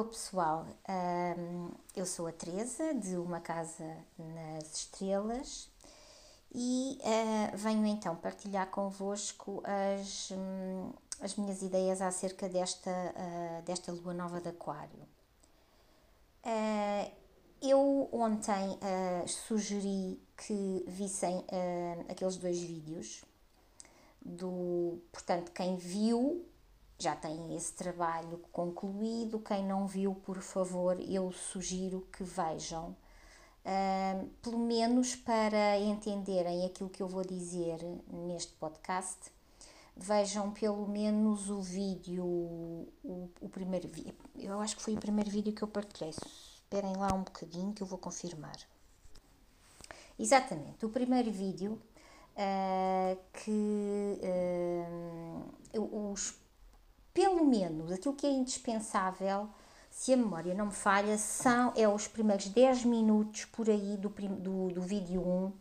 Alô pessoal, eu sou a Teresa de Uma Casa nas Estrelas e uh, venho então partilhar convosco as, um, as minhas ideias acerca desta, uh, desta lua nova de Aquário. Uh, eu ontem sugeri que vissem aqueles dois vídeos do, portanto, quem viu já tem esse trabalho concluído. Quem não viu, por favor, eu sugiro que vejam, uh, pelo menos para entenderem aquilo que eu vou dizer neste podcast. Vejam pelo menos o vídeo, o, o primeiro vídeo. Eu acho que foi o primeiro vídeo que eu partilhei. Esperem lá um bocadinho que eu vou confirmar. Exatamente, o primeiro vídeo uh, que uh, os pelo menos aquilo que é indispensável, se a memória não me falha, são é os primeiros 10 minutos por aí do, do, do vídeo 1. Uh, uh,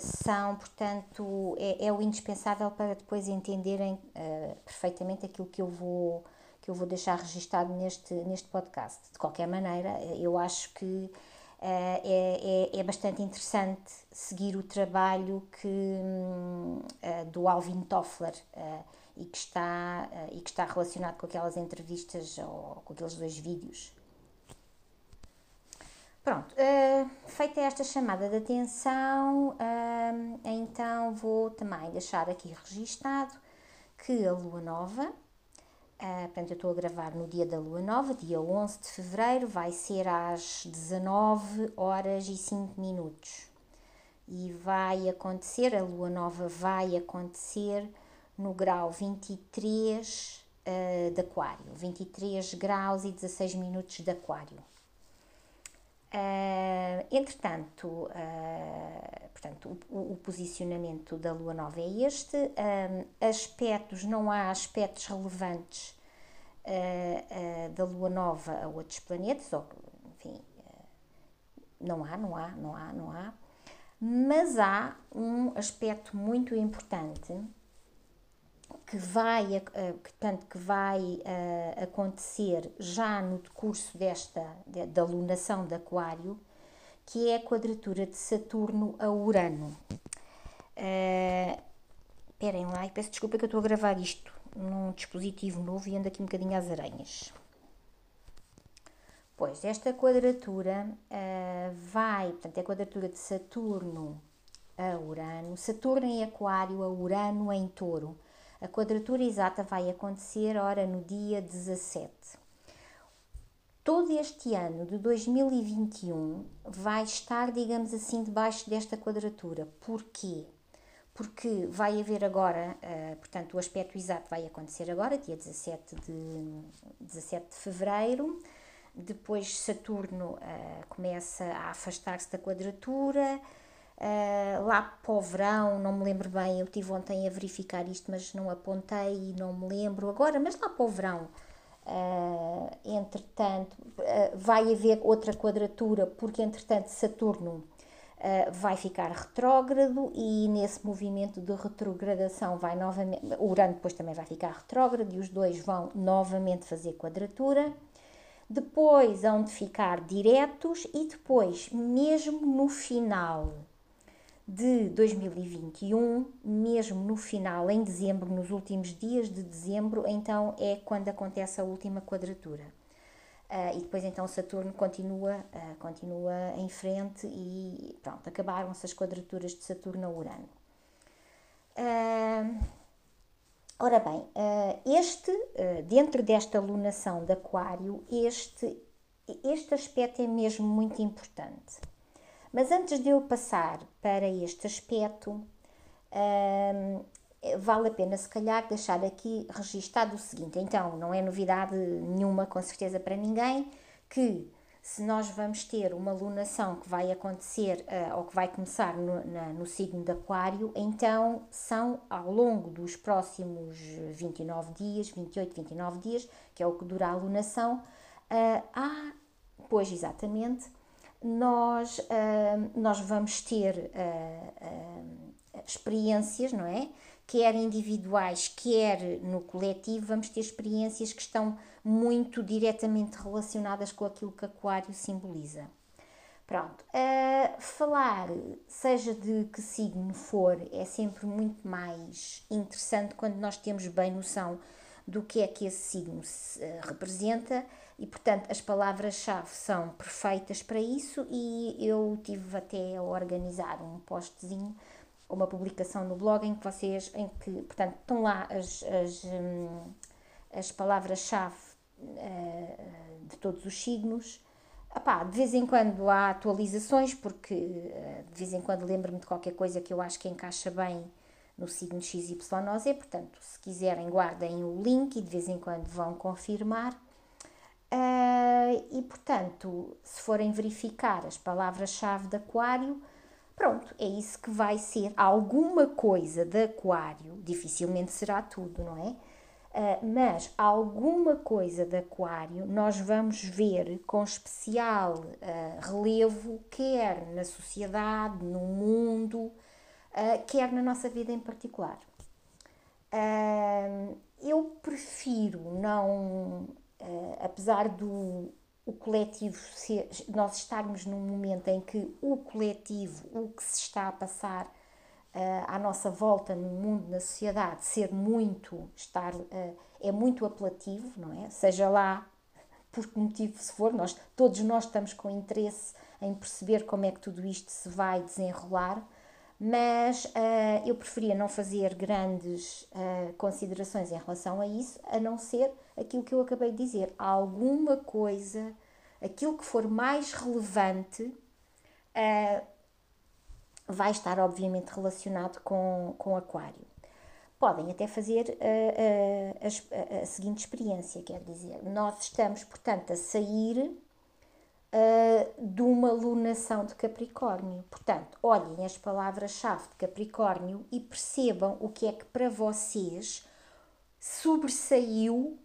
são, portanto, é, é, o indispensável para depois entenderem uh, perfeitamente aquilo que eu vou que eu vou deixar registado neste, neste podcast. De qualquer maneira, eu acho que é, é, é, bastante interessante seguir o trabalho que, um, do Alvin Toffler e que está, uh, e que está relacionado com aquelas entrevistas ou com aqueles dois vídeos. Pronto, uh, feita esta chamada de atenção, uh, então vou também deixar aqui registado que a Lua Nova, uh, portanto eu estou a gravar no dia da Lua Nova, dia 11 de Fevereiro, vai ser às 19 horas e 5 minutos. E vai acontecer, a Lua Nova vai acontecer no grau 23 uh, de Aquário, 23 graus e 16 minutos de Aquário. Uh, entretanto, uh, portanto o, o, posicionamento da Lua Nova é este. Uh, aspectos, não há aspectos relevantes da Lua Nova a outros planetas, ou, enfim, não há, não há, não há, não há. Mas há um aspecto muito importante que vai, uh, portanto, que vai uh, acontecer já no decurso desta, de, da lunação de Aquário, que é a quadratura de Saturno a Urano. Uh, esperem lá, e peço desculpa que eu estou a gravar isto num dispositivo novo e ando aqui um bocadinho às aranhas. Pois, esta quadratura uh, vai, portanto, é a quadratura de Saturno a Urano, Saturno em Aquário a Urano em Touro a quadratura exata vai acontecer, ora, no dia 17. Todo este ano de 2021 vai estar, digamos assim, debaixo desta quadratura. Porquê? Porque vai haver agora, uh, portanto, o aspecto exato vai acontecer agora, dia 17 de, 17 de fevereiro. Depois Saturno uh, começa a afastar-se da quadratura, Uh, lá para o verão, não me lembro bem, eu tive ontem a verificar isto, mas não apontei e não me lembro agora, mas lá para o verão, uh, entretanto, uh, vai haver outra quadratura, porque entretanto Saturno vai ficar retrógrado e nesse movimento de retrogradação vai novamente, Urano depois também vai ficar retrógrado e os dois vão novamente fazer quadratura. Depois hão de ficar diretos e depois, mesmo no final de 2021, mesmo no final, em dezembro, nos últimos dias de dezembro, então é quando acontece a última quadratura. Uh, e depois então Saturno continua, uh, continua em frente e pronto, acabaram-se as quadraturas de Saturno a Urano. Uh, ora bem, este, dentro desta lunação de Aquário, este, este aspecto é mesmo muito importante. Mas antes de eu passar para este aspecto, hum, vale a pena se calhar deixar aqui registado o seguinte. Então, não é novidade nenhuma, com certeza para ninguém, que se nós vamos ter uma lunação que vai acontecer uh, ou que vai começar no, na, no signo de Aquário, então são ao longo dos próximos 29 dias, 28, 29 dias, que é o que dura a lunação, uh, há, pois exatamente, nós, uh, nós vamos ter uh, experiências, não é? quer individuais, quer no coletivo, vamos ter experiências que estão muito diretamente relacionadas com aquilo que Aquário simboliza. Pronto, uh, falar, seja de que signo for, é sempre muito mais interessante quando nós temos bem noção do que é que esse signo se, uh, representa e, portanto, as palavras-chave são perfeitas para isso e eu tive até a organizar um postzinho, uma publicação no blog em que vocês, em que, portanto, estão lá as, as, hum, as palavras-chave uh, de todos os signos, Epá, de vez em quando há atualizações, porque eh, de vez em quando lembro-me de qualquer coisa que eu acho que encaixa bem no signo XYZ, portanto, se quiserem, guardem o link e de vez em quando vão confirmar. Uh, e, portanto, se forem verificar as palavras-chave de Aquário, pronto, é isso que vai ser. Alguma coisa de Aquário, dificilmente será tudo, não é? Uh, mas alguma coisa de Aquário nós vamos ver com especial uh, relevo, quer na sociedade, no mundo, uh, quer na nossa vida em particular. eu prefiro não, apesar do o coletivo ser, nós estarmos num momento em que o coletivo, o que se está a passar, uh, à nossa volta no mundo, na sociedade, ser muito, estar, uh, é muito apelativo, não é? Seja lá por que motivo se for, nós, todos nós estamos com interesse em perceber como é que tudo isto se vai desenrolar, mas uh, eu preferia não fazer grandes uh, considerações em relação a isso, a não ser aquilo que eu acabei de dizer, alguma coisa, aquilo que for mais relevante, uh, vai estar obviamente relacionado com, com Aquário. Podem até fazer a, a, seguinte experiência, quer dizer, nós estamos, portanto, a sair uh, de uma lunação de Capricórnio. Portanto, olhem as palavras-chave de Capricórnio e percebam o que é que para vocês sobressaiu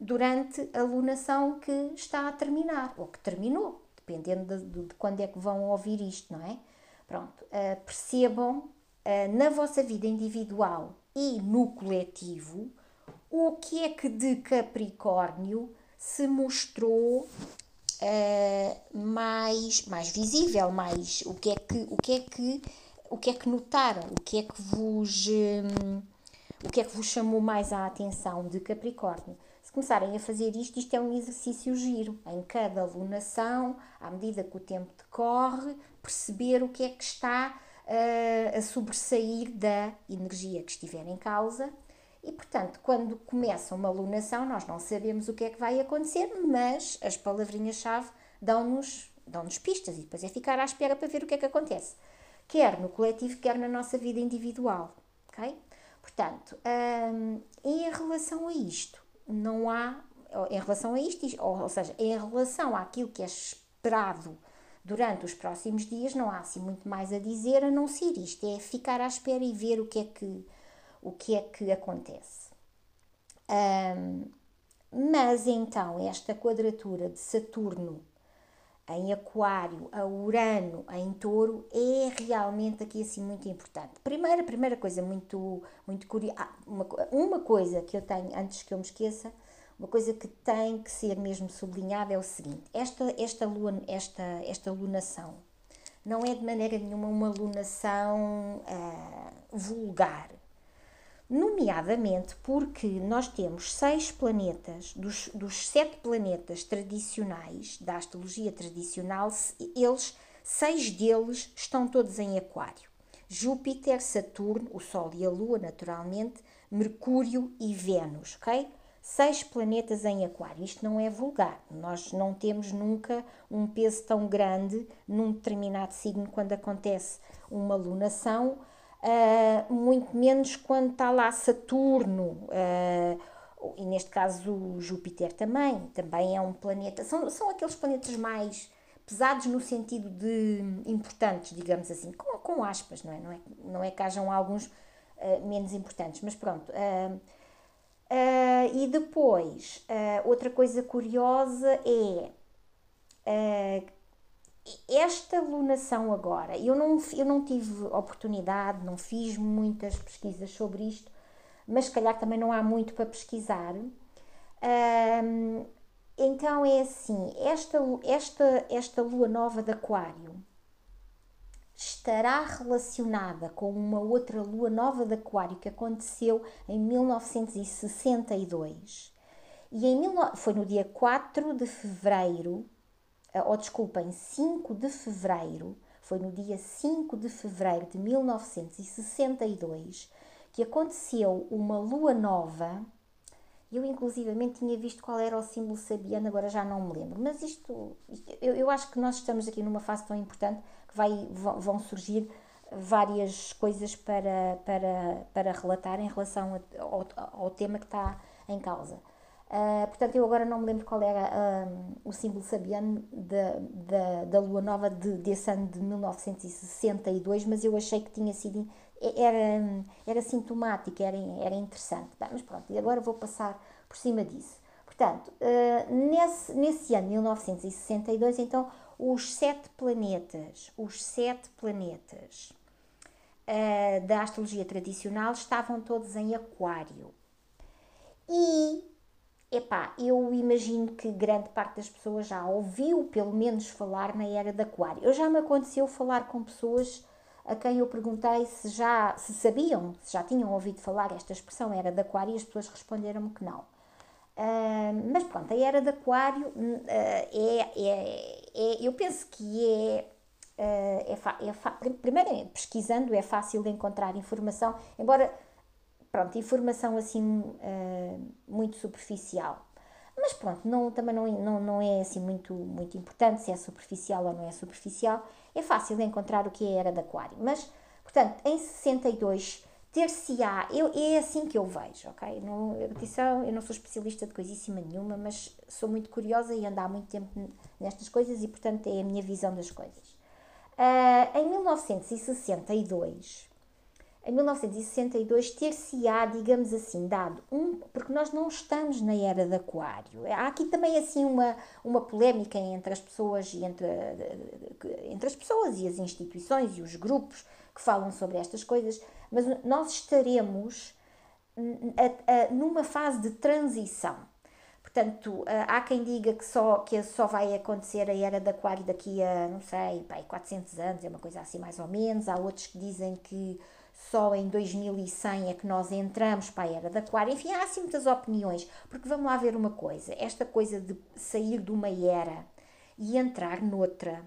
durante a lunação que está a terminar, ou que terminou, dependendo de, de quando é que vão ouvir isto, não é? Pronto, uh, percebam uh, na vossa vida individual e no coletivo o que é que de Capricórnio se mostrou uh, mais, mais visível, mais o que é que o que é que o que é que notaram, o que é que vos um, o que é que vos chamou mais a atenção de Capricórnio. Se começarem a fazer isto, isto é um exercício giro. Em cada alunação, à medida que o tempo decorre, perceber o que é que está uh, a sobressair da energia que estiver em causa. E, portanto, quando começa uma alunação, nós não sabemos o que é que vai acontecer, mas as palavrinhas-chave dão-nos dão -nos pistas e depois é ficar à espera para ver o que é que acontece, quer no coletivo, quer na nossa vida individual. ok? Portanto, um, em relação a isto, não há, em relação a isto, ou, ou seja, em relação àquilo que é esperado durante os próximos dias não há assim muito mais a dizer a não ser isto, é ficar à espera e ver o que é que, o que, é que acontece. Um, mas então, esta quadratura de Saturno em Aquário a Urano em Touro é realmente aqui assim muito importante. Primeira, primeira coisa muito, muito curiosa, ah, uma, uma coisa que eu tenho, antes que eu me esqueça, uma coisa que tem que ser mesmo sublinhada é o seguinte: esta, esta, lua, esta, esta lunação não é de maneira nenhuma uma lunação uh, vulgar. Nomeadamente porque nós temos seis planetas, dos, dos sete planetas tradicionais, da astrologia tradicional, eles, seis deles estão todos em Aquário. Júpiter, Saturno, o Sol e a Lua, naturalmente, Mercúrio e Vênus, ok? seis planetas em Aquário. Isto não é vulgar. Nós não temos nunca um peso tão grande num determinado signo quando acontece uma lunação, uh, muito menos quando está lá Saturno. Uh, e neste caso Júpiter também, também é um planeta, são, são aqueles planetas mais pesados no sentido de importantes, digamos assim, com, com aspas, não é? Não é, não é que hajam alguns uh, menos importantes, mas pronto. E depois, outra coisa curiosa é, esta lunação agora, eu não, eu não tive oportunidade, não fiz muitas pesquisas sobre isto, mas se calhar também não há muito para pesquisar. Um, então é assim, esta, esta, esta lua nova de Aquário estará relacionada com uma outra lua nova de Aquário que aconteceu em 1962. E em, foi no dia 4 de fevereiro, ou desculpem, 5 de fevereiro, foi no dia 5 de fevereiro de 1962 que aconteceu uma lua nova. Eu, inclusivamente, tinha visto qual era o símbolo sabiano, agora já não me lembro. Mas isto eu, eu, acho que nós estamos aqui numa fase tão importante que vai, vão surgir várias coisas para, para, para relatar em relação ao, ao tema que está em causa. Uh, portanto, eu agora não me lembro qual era uh, o símbolo sabiano da, da, da lua nova de, desse ano de 1962, mas eu achei que tinha sido era, era sintomático, era, era interessante. Bem, mas pronto, e agora vou passar por cima disso. Portanto, uh, nesse, nesse ano, 1962, então, os sete planetas, os sete planetas uh, da astrologia tradicional estavam todos em aquário. E, epá, eu imagino que grande parte das pessoas já ouviu, pelo menos, falar na era de aquário. Eu já me aconteceu falar com pessoas a quem eu perguntei se já se sabiam, se já tinham ouvido falar esta expressão era de aquário e as pessoas responderam-me que não. Uh, mas pronto, a era de aquário uh, é, é, é, eu penso que é, uh, é, é primeiro pesquisando é fácil encontrar informação, embora pronto, informação assim muito superficial. Mas pronto, não, também não, não, não é assim muito, muito importante se é superficial ou não é superficial. É fácil encontrar o que é a era de aquário. Mas, portanto, em 62 ter-se-á, é assim que eu vejo, ok? Não, eu não sou especialista de coisíssima nenhuma, mas sou muito curiosa e ando há muito tempo nestas coisas e, portanto, é a minha visão das coisas. Uh, em 1962, em 1962 ter-se-á, digamos assim, dado um, porque nós não estamos na era de aquário. Há aqui também assim uma, uma polémica entre as pessoas e entre, entre as pessoas e as instituições e os grupos que falam sobre estas coisas, mas nós estaremos a, a, numa fase de transição. Portanto, há quem diga que só, que só vai acontecer a era de aquário daqui a, não sei, 400 anos, é uma coisa assim mais ou menos. Há outros que dizem que só em 2100 é que nós entramos para a era de aquário. Enfim, há assim muitas opiniões, porque vamos lá ver uma coisa, esta coisa de sair de uma era e entrar noutra,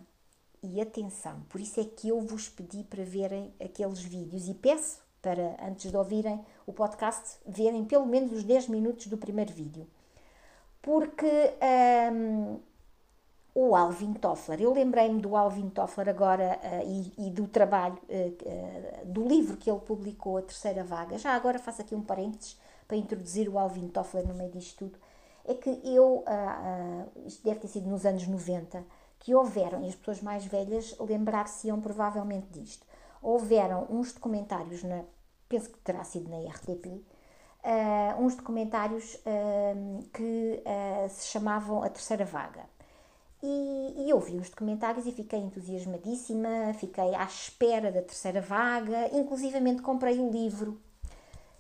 e atenção, por isso é que eu vos pedi para verem aqueles vídeos e peço para, antes de ouvirem o podcast, verem pelo menos os 10 minutos do primeiro vídeo. Porque hum, o Alvin Toffler. Eu lembrei-me do Alvin Toffler agora uh, e, e, do trabalho, uh, uh, do livro que ele publicou, A Terceira Vaga. Já agora faço aqui um parênteses para introduzir o Alvin Toffler no meio disto tudo. É que eu, isto deve ter sido nos anos 90, que houveram, e as pessoas mais velhas lembrar-se-iam provavelmente disto, houveram uns documentários, na, penso que terá sido na RTP, uns documentários que se chamavam A Terceira Vaga e, e vi os documentários e fiquei entusiasmadíssima, fiquei à espera da terceira vaga, inclusivamente comprei o livro.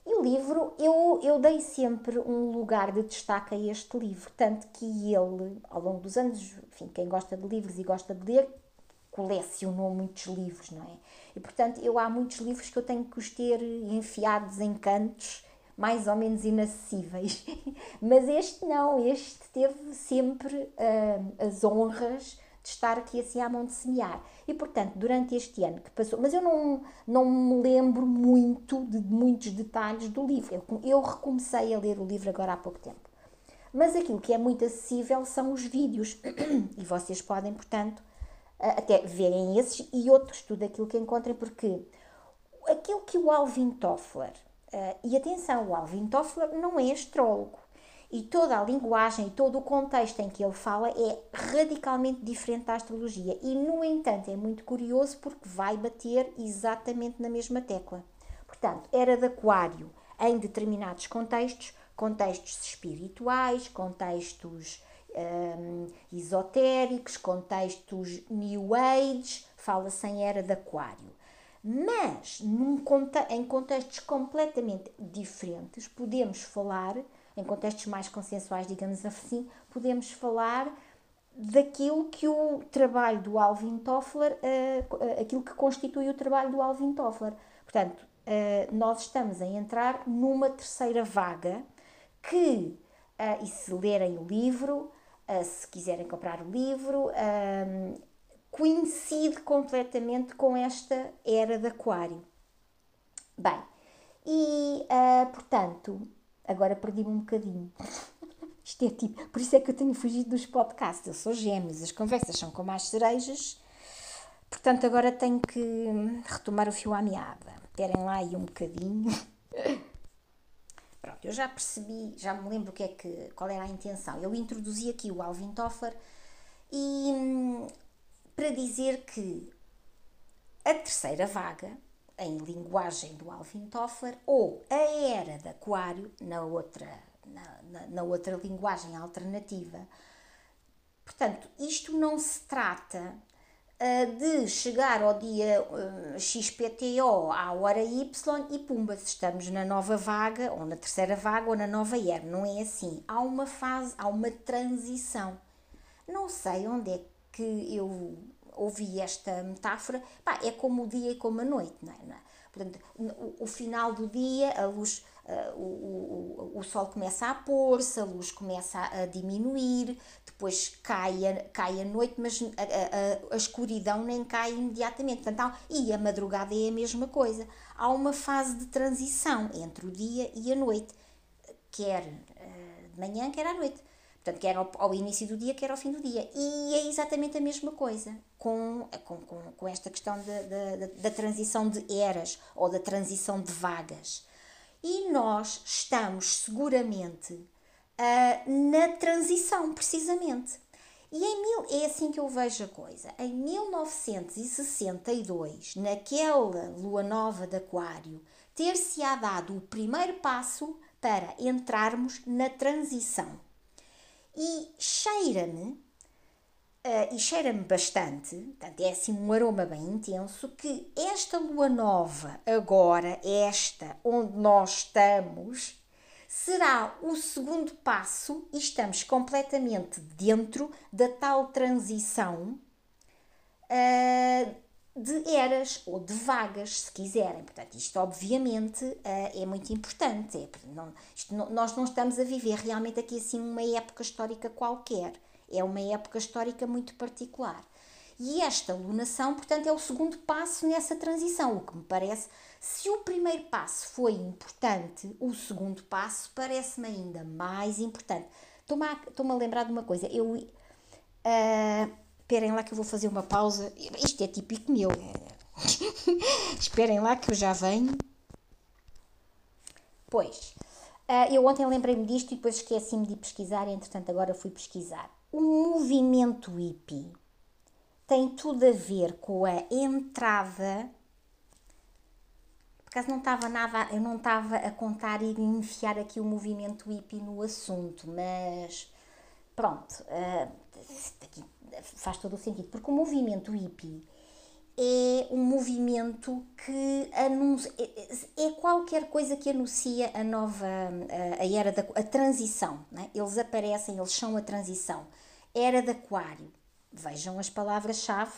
E o livro, eu, eu dei sempre um lugar de destaque a este livro, tanto que ele, ao longo dos anos, enfim, quem gosta de livros e gosta de ler, colecionou muitos livros, não é? E portanto, eu há muitos livros que eu tenho que os ter enfiados em cantos mais ou menos inacessíveis. Mas este não, este teve sempre uh, as honras de estar aqui assim à mão de semear. E portanto, durante este ano que passou, mas eu não, não me lembro muito de muitos detalhes do livro. Eu, eu recomecei a ler o livro agora há pouco tempo. Mas aquilo que é muito acessível são os vídeos. e vocês podem, portanto, até verem esses e outros, tudo aquilo que encontrem, porque aquilo que o Alvin Toffler e atenção, o Alvin Toffler não é astrólogo. E toda a linguagem e todo o contexto em que ele fala é radicalmente diferente da astrologia. E, no entanto, é muito curioso porque vai bater exatamente na mesma tecla. Portanto, era de Aquário em determinados contextos, contextos espirituais, contextos um, esotéricos, contextos New Age, fala-se em era de Aquário. Mas num, em contextos completamente diferentes, podemos falar, em contextos mais consensuais, digamos assim, podemos falar daquilo que o trabalho do Alvin Toffler, uh, aquilo que constitui o trabalho do Alvin Toffler. Portanto, uh, nós estamos a entrar numa terceira vaga que, uh, e se lerem o livro, se quiserem comprar o livro, coincide completamente com esta era de Aquário. Bem, e portanto, agora perdi-me um bocadinho. Isto é tipo, por isso é que eu tenho fugido dos podcasts. Eu sou gêmeos, as conversas são como as cerejas. Portanto, agora tenho que retomar o fio à meada. Terem lá aí um bocadinho. Pronto, eu já percebi, já me lembro o que é que, qual era a intenção. Eu introduzi aqui o Alvin Toffler e para dizer que a terceira vaga, em linguagem do Alvin Toffler, ou a era de Aquário, na outra na, na, na outra linguagem alternativa. Portanto, isto não se trata uh, de chegar ao dia uh, XPTO à hora Y e pumba, estamos na nova vaga, ou na terceira vaga, ou na nova era. Não é assim. Há uma fase, há uma transição. Não sei onde é que eu ouvi esta metáfora. Pá, é como o dia e como a noite, não é? Portanto, o, o final do dia, a luz uh, o, o, o sol começa a pôr-se, a luz começa a, a, diminuir, depois cai a, cai a noite, mas a, a, a escuridão nem cai imediatamente. Portanto, há, e a madrugada é a mesma coisa. Há uma fase de transição entre o dia e a noite, quer uh, de manhã, quer à noite. Portanto, quer ao, ao, início do dia, quer ao fim do dia. E é exatamente a mesma coisa com, com, com, com esta questão da, da, da transição de eras ou da transição de vagas e nós estamos seguramente uh, na transição, precisamente. E em mil, é assim que eu vejo a coisa. Em 1962, naquela lua nova de Aquário, ter-se-á dado o primeiro passo para entrarmos na transição. E cheira-me Uh, e cheira-me bastante, portanto, é assim um aroma bem intenso, que esta lua nova, agora, esta onde nós estamos, será o segundo passo e estamos completamente dentro da tal transição uh, de eras ou de vagas, se quiserem. Portanto, isto obviamente uh, é muito importante. É, não, isto, nós não estamos a viver realmente aqui assim uma época histórica qualquer é uma época histórica muito particular. E esta lunação, portanto, é o segundo passo nessa transição, o que me parece, se o primeiro passo foi importante, o segundo passo parece-me ainda mais importante. Estou-me a, a lembrar de uma coisa, eu... Uh, esperem lá que eu vou fazer uma pausa, isto é típico meu, esperem lá que eu já venho. Pois, uh, eu ontem lembrei-me disto e depois esqueci-me de pesquisar, entretanto agora fui pesquisar. O movimento hippie tem tudo a ver com a entrada. Por acaso não estava nada, eu não estava a contar e enfiar aqui o movimento hippie no assunto, mas pronto, uh, faz todo o sentido, porque o movimento hippie é um movimento que anuncia, é, é qualquer coisa que anuncia a nova, a, era da a transição. Né? Eles aparecem, eles são a transição era de aquário. Vejam as palavras-chave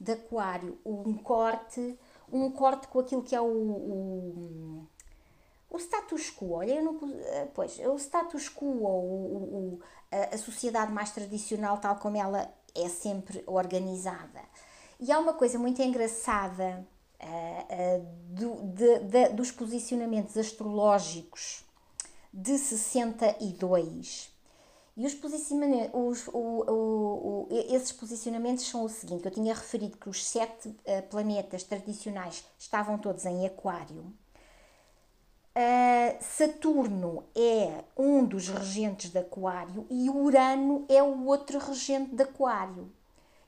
de aquário. Um corte, um corte com aquilo que é o, o, o status quo. Olha, eu não, pois, o status quo, ou o, a, a sociedade mais tradicional, tal como ela é sempre organizada. E há uma coisa muito engraçada uh, uh, do, de, de, dos posicionamentos astrológicos de 62 e os posicionamentos, os, o, o, o, esses posicionamentos são o seguinte: eu tinha referido que os sete uh, planetas tradicionais estavam todos em Aquário. Uh, Saturno é um dos regentes de Aquário e Urano é o outro regente de Aquário.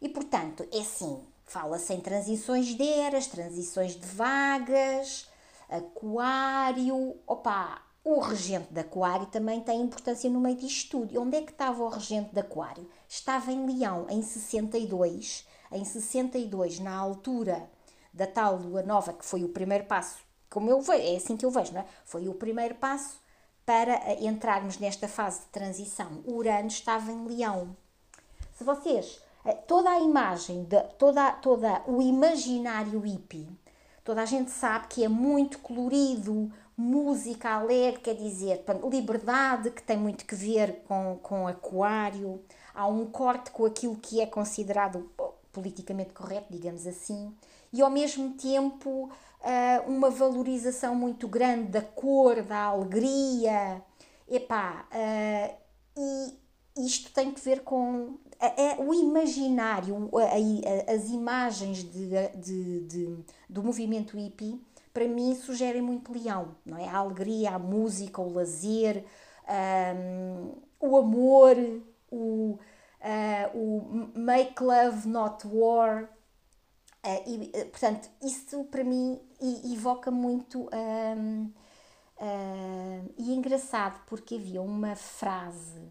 E portanto, é assim: fala-se em transições de eras, transições de vagas, Aquário. Opa, o regente de Aquário também tem importância no meio disto tudo. Onde é que estava o regente de Aquário? Estava em Leão, em 62. Em 62, na altura da tal lua nova, que foi o primeiro passo, como eu vejo, é assim que eu vejo, não é? Foi o primeiro passo para entrarmos nesta fase de transição. Urano estava em Leão. Se vocês, eh, toda a imagem, de, toda, toda o imaginário hippie, toda a gente sabe que é muito colorido, música alegre, quer dizer, liberdade, que tem muito que ver com, com aquário, há um corte com aquilo que é considerado politicamente correto, digamos assim, e ao mesmo tempo uh, uma valorização muito grande da cor, da alegria, epá, uh, e isto tem que ver com é, o imaginário, as imagens de, de, de, do movimento hippie para mim sugerem muito leão, não é? A alegria, a música, o lazer, um, o amor, o, uh, o make love, not war. Uh, e, portanto, isso para mim evoca muito. Um, e é engraçado porque havia uma frase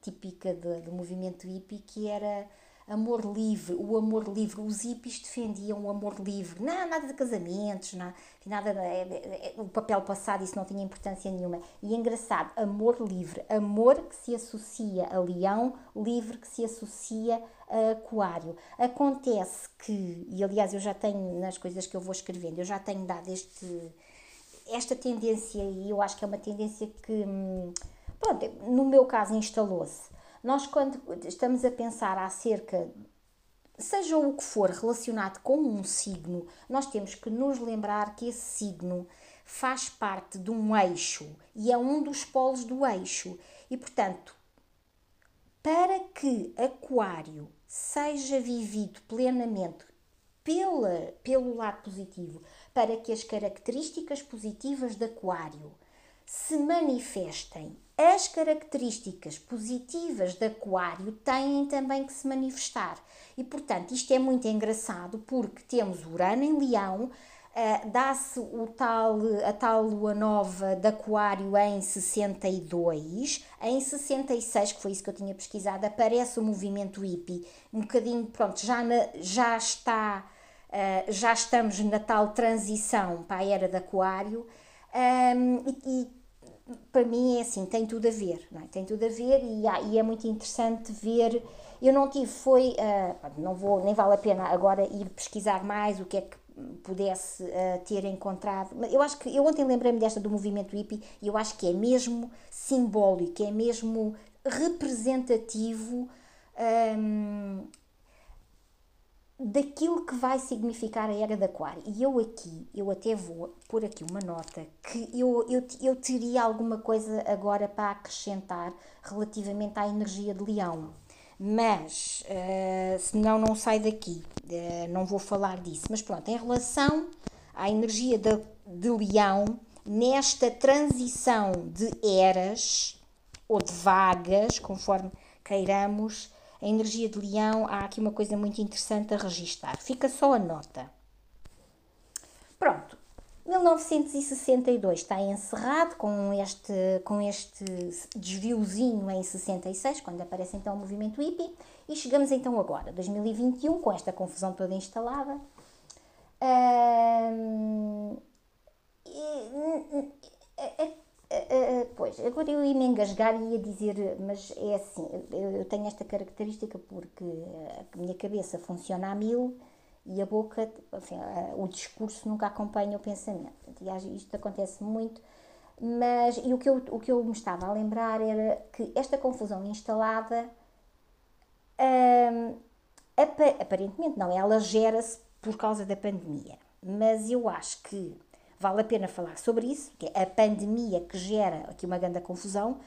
típica do, do movimento hippie que era amor livre, o amor livre. Os hippies defendiam o amor livre. Não, nada de casamentos, não, nada de, é, é, o papel passado, isso não tinha importância nenhuma. E é engraçado, amor livre, amor que se associa a leão, livre que se associa aquário. Acontece que, e aliás eu já tenho nas coisas que eu vou escrevendo, eu já tenho dado este, esta tendência, e eu acho que é uma tendência que, hum, pronto, no meu caso instalou-se nós, quando estamos a pensar acerca, seja o que for relacionado com um signo, nós temos que nos lembrar que esse signo faz parte de um eixo e é um dos polos do eixo. E, portanto, para que Aquário seja vivido plenamente pela, pelo lado positivo, para que as características positivas de Aquário se manifestem as características positivas de Aquário têm também que se manifestar. E, portanto, isto é muito engraçado porque temos Urano em Leão, uh, dá-se o tal, a tal lua nova de Aquário em 62, em 66, que foi isso que eu tinha pesquisado, aparece o movimento hippie, um bocadinho, pronto, já, na, já está, uh, já estamos na tal transição para a era de Aquário. Um, e, e para mim é assim, tem tudo a ver, é? Tem tudo a ver e, e é muito interessante ver. Eu não tive, foi, uh, não vou, nem vale a pena agora ir pesquisar mais o que é que pudesse uh, ter encontrado. Eu acho que, eu ontem lembrei-me desta do movimento hippie e eu acho que é mesmo simbólico, é mesmo representativo um, daquilo que vai significar a era de Aquário. E eu aqui, eu até vou pôr aqui uma nota que eu, eu, eu teria alguma coisa agora para acrescentar relativamente à energia de Leão. Mas, uh, senão não sai daqui, uh, não vou falar disso. Mas pronto, em relação à energia de, de Leão, nesta transição de eras, ou de vagas, conforme queiramos, a energia de leão, há aqui uma coisa muito interessante a registar. Fica só a nota. Pronto, 1962 está encerrado com este, com este desviozinho em 66, quando aparece então o movimento hippie, e chegamos então agora, 2021, com esta confusão toda instalada. Um, e, pois, agora eu ia me engasgar e ia dizer, mas é assim, eu tenho esta característica porque a minha cabeça funciona a mil e a boca, enfim, uh, o discurso nunca acompanha o pensamento. E isto acontece muito, mas e o, que eu, o que eu me estava a lembrar era que esta confusão instalada, uh, aparentemente não, ela gera-se por causa da pandemia, mas eu acho que vale a pena falar sobre isso, que é a pandemia que gera aqui uma grande confusão,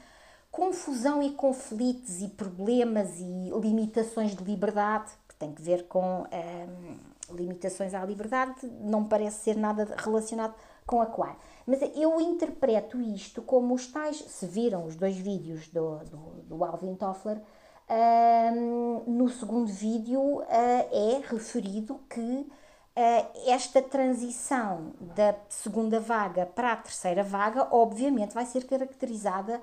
confusão e conflitos e problemas e limitações de liberdade, tem que ver com hum, limitações à liberdade, não parece ser nada relacionado com a Aquário. Mas eu interpreto isto como os tais, se viram os dois vídeos do, do, do Alvin Toffler, um, no segundo vídeo uh, é referido que esta transição da segunda vaga para a terceira vaga, obviamente, vai ser caracterizada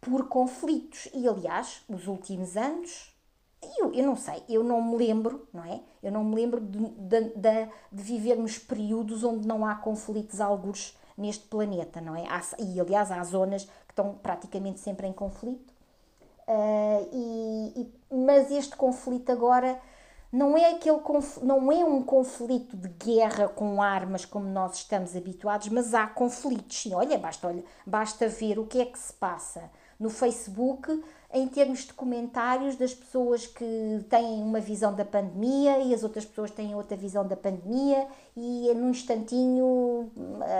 por conflitos. E, aliás, os últimos anos, eu, eu não sei, eu não me lembro, não é? Eu não me lembro de, de, de, de vivermos períodos onde não há conflitos alguns neste planeta, não é? Há, e, aliás, há zonas que estão praticamente sempre em conflito. Uh, e, e, mas este conflito agora não é, aquele não é um conflito de guerra com armas como nós estamos habituados, mas há conflitos. Sim, olha, basta, olha, basta ver o que é que se passa no Facebook em termos de comentários das pessoas que têm uma visão da pandemia e as outras pessoas têm outra visão da pandemia e num instantinho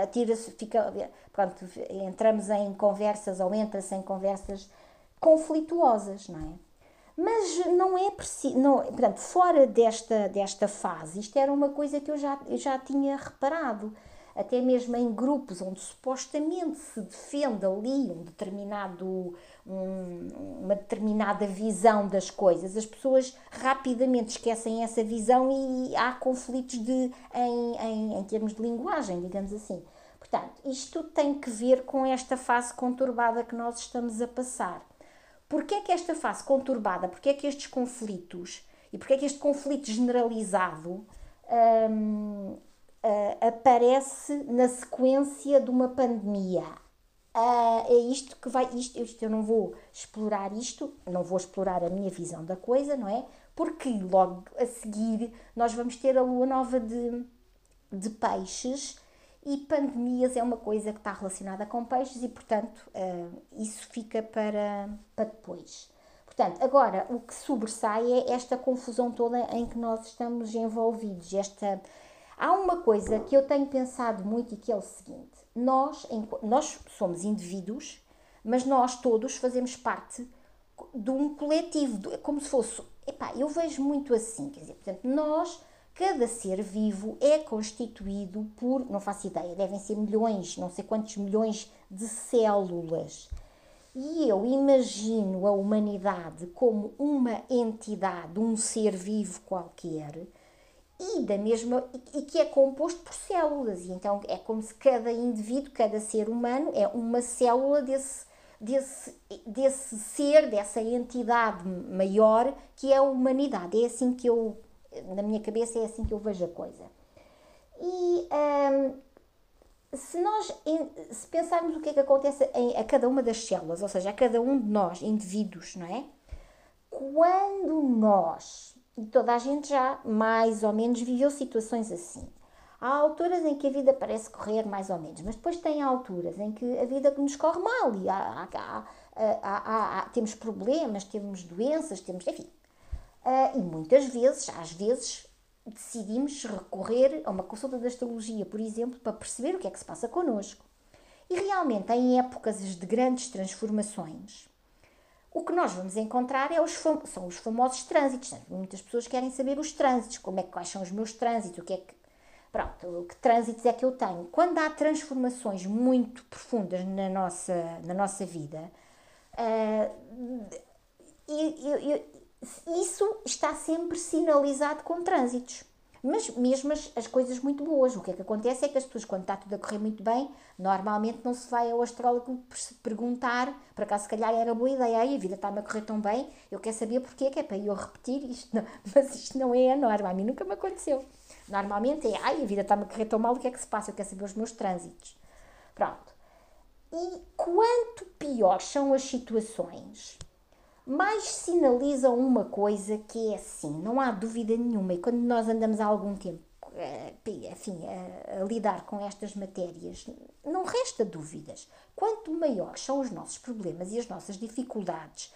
atira-se, fica, pronto, entramos em conversas ou entra-se em conversas conflituosas, não é? Mas não é preciso, não, portanto, fora desta, desta fase, isto era uma coisa que eu já, eu já tinha reparado, até mesmo em grupos onde supostamente se defende ali um determinado, um, uma determinada visão das coisas, as pessoas rapidamente esquecem essa visão e há conflitos de, em, em, em termos de linguagem, digamos assim. Portanto, isto tem que ver com esta fase conturbada que nós estamos a passar. Porquê é que esta fase conturbada, porquê é que estes conflitos e porquê é que este conflito generalizado hum, uh, aparece na sequência de uma pandemia? Uh, é isto que vai, isto, isto, eu não vou explorar isto, não vou explorar a minha visão da coisa, não é? Porque logo a seguir nós vamos ter a lua nova de, de peixes e pandemias é uma coisa que está relacionada com peixes e, portanto, uh, isso fica para, para depois. Portanto, agora o que sobressai é esta confusão toda em que nós estamos envolvidos. Esta... Há uma coisa que eu tenho pensado muito e que é o seguinte: nós, nós somos indivíduos, mas nós todos fazemos parte de um coletivo, como se fosse. Epá, eu vejo muito assim, quer dizer, portanto, nós Cada ser vivo é constituído por, não faço ideia, devem ser milhões, não sei quantos milhões de células. E eu imagino a humanidade como uma entidade, um ser vivo qualquer, e da mesma e que é composto por células. E então é como se cada indivíduo, cada ser humano é uma célula desse desse, desse ser, dessa entidade maior que é a humanidade. É assim que eu na minha cabeça é assim que eu vejo a coisa. E um, se nós se pensarmos o que é que acontece em, a cada uma das células, ou seja, a cada um de nós, indivíduos, não é? Quando nós, e toda a gente já mais ou menos viveu situações assim, há alturas em que a vida parece correr mais ou menos, mas depois tem alturas em que a vida nos corre mal e há, há, há, temos problemas, temos doenças, temos, enfim, Uh, e muitas vezes, às vezes, decidimos recorrer a uma consulta de astrologia, por exemplo, para perceber o que é que se passa connosco. E realmente, em épocas de grandes transformações, o que nós vamos encontrar é os são os famosos trânsitos. Muitas pessoas querem saber os trânsitos, como é que quais são os meus trânsitos, o que é que pronto, que trânsitos é que eu tenho. Quando há transformações muito profundas na nossa na nossa vida, uh, eu, eu, isso está sempre sinalizado com trânsitos. Mas mesmo as, as, coisas muito boas, o que é que acontece é que as pessoas, quando está tudo a correr muito bem, normalmente não se vai ao astrólogo perguntar, por acaso se calhar era boa ideia, Ai, a vida está-me a correr tão bem, eu quero saber porquê, que é para eu repetir isto, não, mas isto não é a norma, a mim nunca me aconteceu. Normalmente é, ai, a vida está-me a correr tão mal, o que é que se passa? Eu quero saber os meus trânsitos. Pronto. E quanto piores são as situações, mais sinalizam uma coisa que é assim, não há dúvida nenhuma, e quando nós andamos há algum tempo enfim, a, a, lidar com estas matérias, não resta dúvidas. Quanto maiores são os nossos problemas e as nossas dificuldades,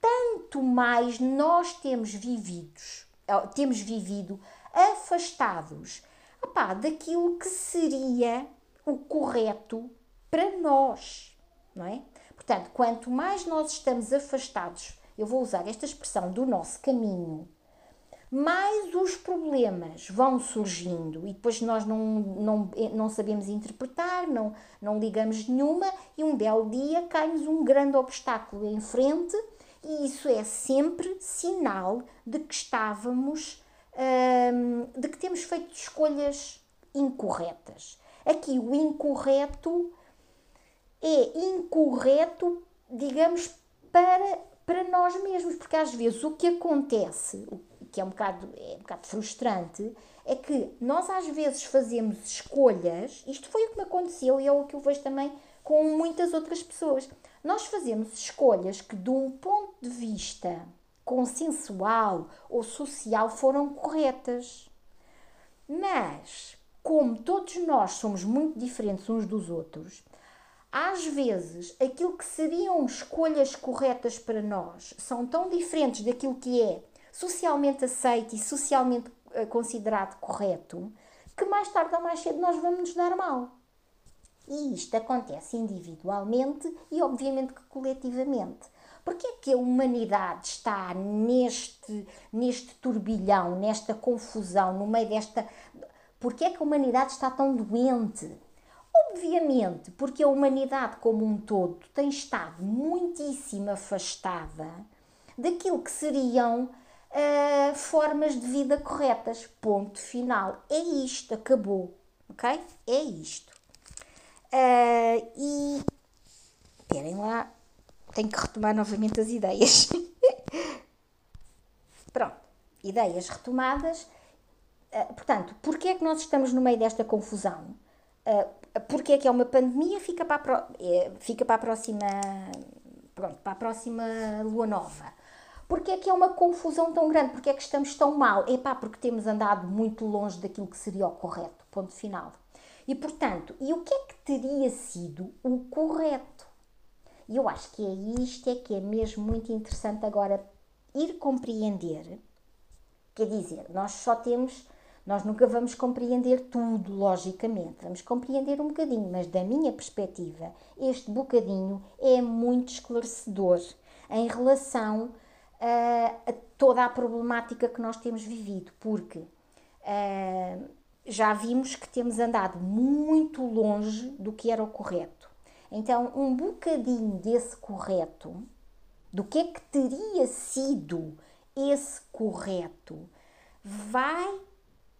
tanto mais nós temos vividos, temos vivido afastados opá, daquilo que seria o correto para nós, não é? Portanto, quanto mais nós estamos afastados, eu vou usar esta expressão do nosso caminho, mais os problemas vão surgindo e depois nós não, não, não sabemos interpretar, não, não ligamos nenhuma e um belo dia cai-nos um grande obstáculo em frente e isso é sempre sinal de que estávamos, hum, de, que, temos feito escolhas incorretas. Aqui o incorreto é incorreto, digamos, para, para nós mesmos, porque às vezes o que acontece, que é um bocado, é um bocado frustrante, é que nós às vezes fazemos escolhas, isto foi o que me aconteceu e é o que eu vejo também com muitas outras pessoas. Nós fazemos escolhas que, de um ponto de vista consensual ou social, foram corretas. Mas, como todos nós somos muito diferentes uns dos outros, às vezes aquilo que seriam escolhas corretas para nós são tão diferentes daquilo que é socialmente aceito e socialmente eh, considerado correto que mais tarde ou mais cedo nós vamos nos dar mal. E isto acontece individualmente e, obviamente, que coletivamente. Porquê é que a humanidade está neste, neste turbilhão, nesta confusão, no meio desta. Porquê é que a humanidade está tão doente? Obviamente, porque a humanidade como um todo tem estado muitíssimo afastada daquilo que seriam uh, formas de vida corretas. Ponto final. É isto, acabou. Ok? É isto. Uh, e. Esperem lá, tenho que retomar novamente as ideias. Pronto, ideias retomadas. Uh, portanto, porquê é que nós estamos no meio desta confusão? Uh, porque é que é uma pandemia, fica para a, pro, é, fica para a próxima. Pronto, para a próxima lua nova. Porquê é que é uma confusão tão grande? Porquê é que estamos tão mal? É pá, porque temos andado muito longe daquilo que seria o correto. Ponto final. E portanto, e o que é que teria sido o correto? E eu acho que é isto é que é mesmo muito interessante agora ir compreender. Quer dizer, nós só temos, nós nunca vamos compreender tudo, logicamente, vamos compreender um bocadinho, mas da minha perspectiva, este bocadinho é muito esclarecedor em relação a, a toda a problemática que nós temos vivido, porque uh, já vimos que temos andado muito longe do que era o correto. Então, um bocadinho desse correto, do que é que teria sido esse correto, vai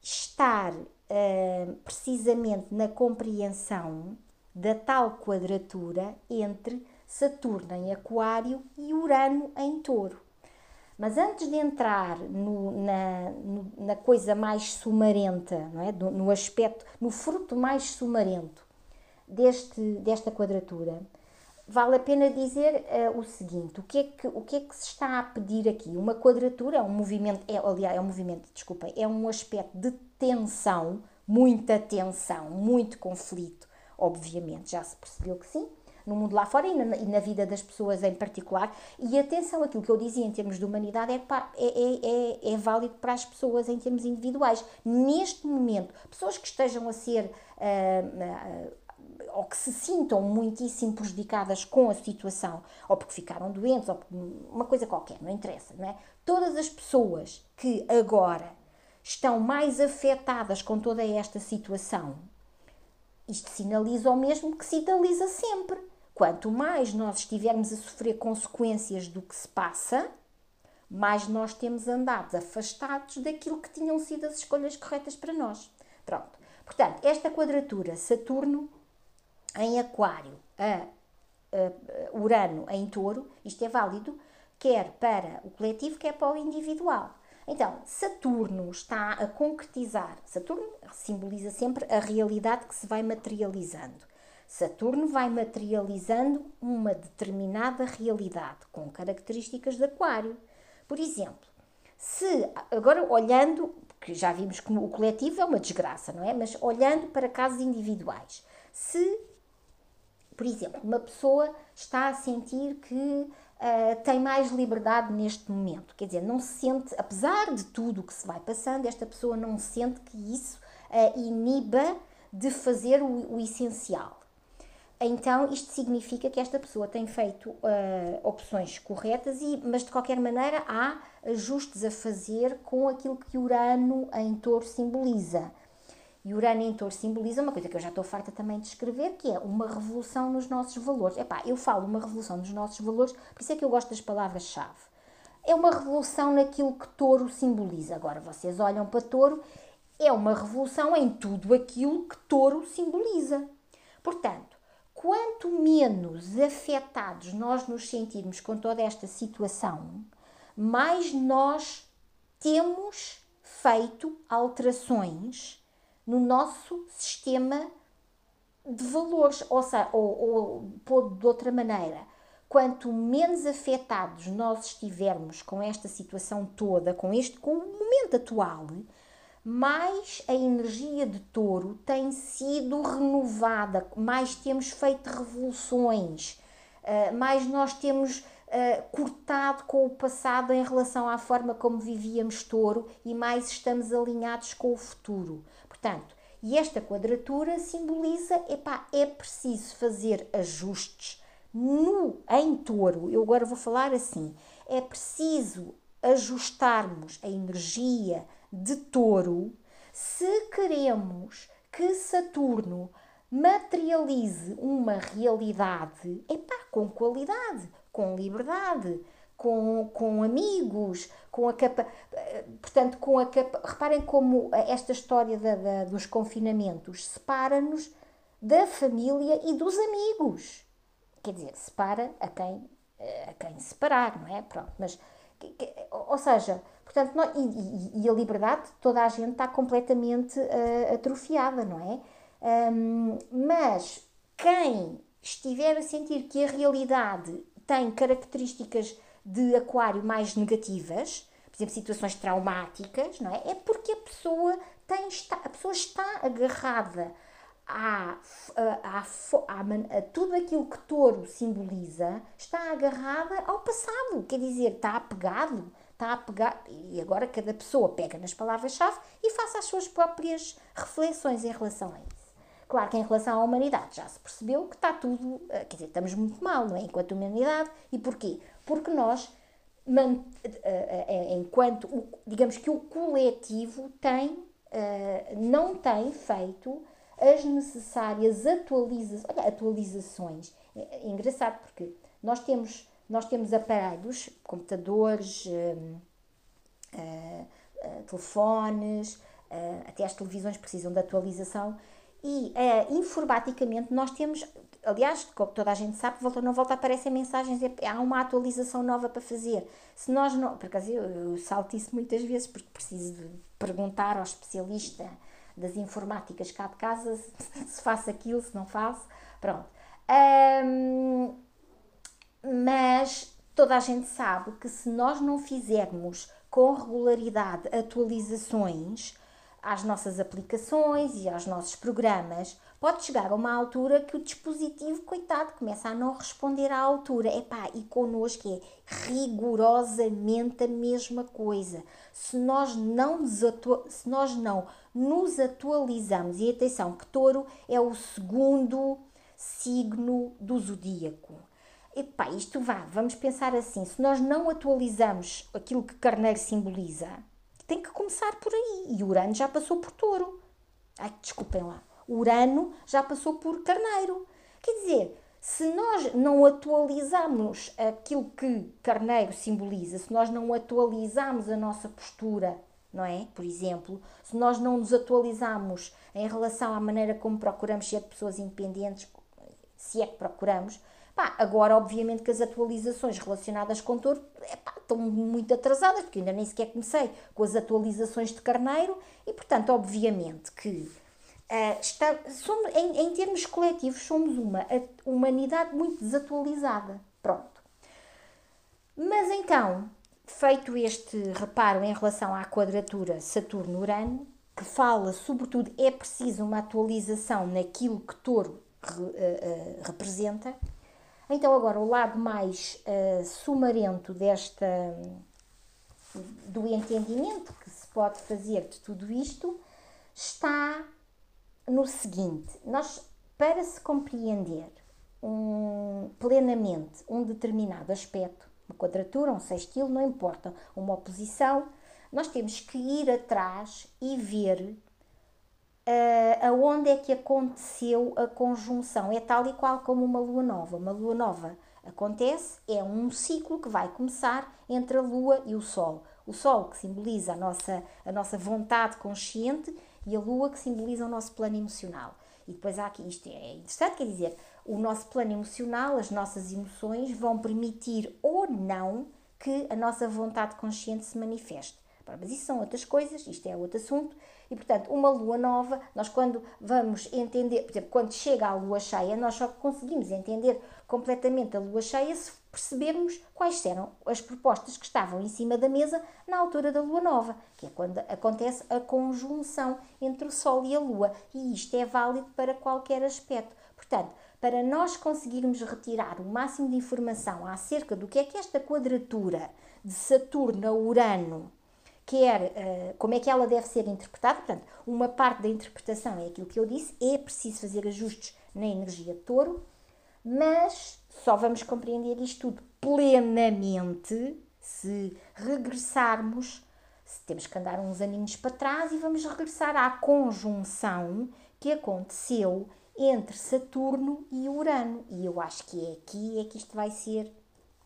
estar uh, precisamente na compreensão da tal quadratura entre Saturno em Aquário e Urano em Touro. Mas antes de entrar no, na, no, na, coisa mais sumarenta, é? no aspecto, no fruto mais sumarento deste, desta quadratura, vale a pena dizer uh, o seguinte: o que, é que, o que é que se está a pedir aqui? Uma quadratura é um movimento, é, aliás, é um movimento, desculpem, é um aspecto de tensão, muita tensão, muito conflito, obviamente, já se percebeu que sim no mundo lá fora e na, e na, vida das pessoas em particular. E atenção, aquilo que eu dizia em termos de humanidade é, é, é, é válido para as pessoas em termos individuais. Neste momento, pessoas que estejam a ser. Uh, uh, ou que se sintam muitíssimo prejudicadas com a situação, ou porque ficaram doentes, ou uma coisa qualquer, não interessa, não é? Todas as pessoas que agora estão mais afetadas com toda esta situação, isto sinaliza o mesmo que sinaliza sempre. Quanto mais nós estivermos a sofrer consequências do que se passa, mais nós temos andado afastados daquilo que tinham sido as escolhas corretas para nós. Pronto. Portanto, esta quadratura Saturno em Aquário a, a Urano em Touro, isto é válido quer para o coletivo, quer para o individual. Então, Saturno está a concretizar. Saturno simboliza sempre a realidade que se vai materializando. Saturno vai materializando uma determinada realidade com características de Aquário. Por exemplo, se agora olhando, porque já vimos que o coletivo é uma desgraça, não é? Mas olhando para casos individuais, se, por exemplo, uma pessoa está a sentir que uh, tem mais liberdade neste momento, quer dizer, não se sente, apesar de tudo o que se vai passando, esta pessoa não sente que isso uh, iniba de fazer o, o essencial então isto significa que esta pessoa tem feito uh, opções corretas, e, mas de qualquer maneira há ajustes a fazer com aquilo que Urano em touro simboliza. E Urano em touro simboliza uma coisa que eu já estou farta também de escrever, que é uma revolução nos nossos valores. Epá, eu falo uma revolução nos nossos valores, por isso é que eu gosto das palavras-chave. É uma revolução naquilo que touro simboliza. Agora, vocês olham para touro é uma revolução em tudo aquilo que touro simboliza. Portanto, quanto menos afetados nós nos sentirmos com toda esta situação, mais nós temos feito alterações no nosso sistema de valores, ou, seja, ou, ou de outra maneira, quanto menos afetados nós estivermos com esta situação toda, com este com o momento atual, mais a energia de touro tem sido renovada, mais temos feito revoluções, eh, mais nós temos eh, cortado com o passado em relação à forma como vivíamos touro e mais estamos alinhados com o futuro. Portanto, e esta quadratura simboliza, epá, é preciso fazer ajustes no em touro. Eu agora vou falar assim, é preciso ajustarmos a energia de touro se queremos que Saturno materialize uma realidade epá, com qualidade, com liberdade, com, com amigos, com a capa, portanto, com a capa, reparem como esta história da, da, dos confinamentos separa-nos da família e dos amigos. Quer dizer, separa a quem, a quem separar, não é? Pronto, mas, ou seja, portanto, e, e, a liberdade, toda a gente está completamente uh, atrofiada, não é? Um, mas quem estiver a sentir que a realidade tem características de aquário mais negativas, por exemplo, situações traumáticas, não é? É porque a pessoa tem está, a pessoa está agarrada a, a, tudo aquilo que touro simboliza, está agarrada ao passado, quer dizer, está apegado, está apegado, e agora cada pessoa pega nas palavras-chave e faça as suas próprias reflexões em relação a isso. Claro que em relação à humanidade já se percebeu que está tudo, eh, quer dizer, estamos muito mal, não é? Enquanto humanidade. E porquê? Porque nós, eh, eh, enquanto, digamos que o coletivo tem, não tem feito as necessárias atualiza olha, atualizações. É, é engraçado porque nós temos, nós temos aparelhos, computadores, telefones, até as televisões precisam de atualização e informaticamente nós temos, aliás, como toda a gente sabe, volta não volta, aparecem mensagens, há uma atualização nova para fazer. Se nós não, por acaso eu, eu salto isso muitas vezes porque preciso de perguntar ao especialista das informáticas cá de casa se, se faço aquilo, se não faço, pronto. Um, mas toda a gente sabe que se nós não fizermos com regularidade atualizações, às nossas aplicações e aos nossos programas, pode chegar a uma altura que o dispositivo, coitado, começa a não responder à altura. Epá, e connosco é rigorosamente a mesma coisa. Se nós não, se nós não nos atualizamos, e atenção, que touro é o segundo signo do zodíaco. Epá, isto vá, vamos pensar assim, se nós não atualizamos aquilo que carneiro simboliza, tem que começar por aí. E Urano já passou por touro. Ai, desculpem lá. Urano já passou por carneiro. Quer dizer, se nós não atualizamos aquilo que carneiro simboliza, se nós não atualizamos a nossa postura, não é? Por exemplo, se nós não nos atualizamos em relação à maneira como procuramos ser pessoas independentes, se é que procuramos, Pá, agora, obviamente, que as atualizações relacionadas com touro epá, estão muito atrasadas, porque ainda nem sequer comecei com as atualizações de carneiro, e, portanto, obviamente que uh, está, somos, em, em termos coletivos, somos uma humanidade muito desatualizada. Pronto. Mas então, feito este reparo em relação à quadratura Saturno-Urano, que fala, sobretudo, é preciso uma atualização naquilo que touro re, uh, uh, representa, então, agora, o lado mais uh, sumarento desta, do entendimento que se pode fazer de tudo isto está no seguinte: nós, para se compreender um, plenamente um determinado aspecto, uma quadratura, um sextil, não importa, uma oposição, nós temos que ir atrás e ver uh, aonde é que aconteceu a conjunção. É tal e qual como uma lua nova. Uma lua nova acontece, é um ciclo que vai começar entre a lua e o sol. O sol que simboliza a nossa, a nossa vontade consciente e a lua que simboliza o nosso plano emocional. E depois há aqui, isto é interessante, quer dizer, o nosso plano emocional, as nossas emoções vão permitir ou não que a nossa vontade consciente se manifeste. Mas isso são outras coisas, isto é outro assunto, e portanto, uma lua nova, nós quando vamos entender, por exemplo, quando chega a lua cheia, nós só conseguimos entender completamente a lua cheia se percebermos quais eram as propostas que estavam em cima da mesa na altura da lua nova, que é quando acontece a conjunção entre o Sol e a Lua, e isto é válido para qualquer aspecto. Portanto, para nós conseguirmos retirar o máximo de informação acerca do que é que esta quadratura de Saturno a Urano quer, uh, como é que ela deve ser interpretada. Portanto, uma parte da interpretação é aquilo que eu disse, é preciso fazer ajustes na energia de touro, mas só vamos compreender isto tudo plenamente se regressarmos, se temos que andar uns aninhos para trás e vamos regressar à conjunção que aconteceu entre Saturno e Urano. E eu acho que é aqui é que isto vai ser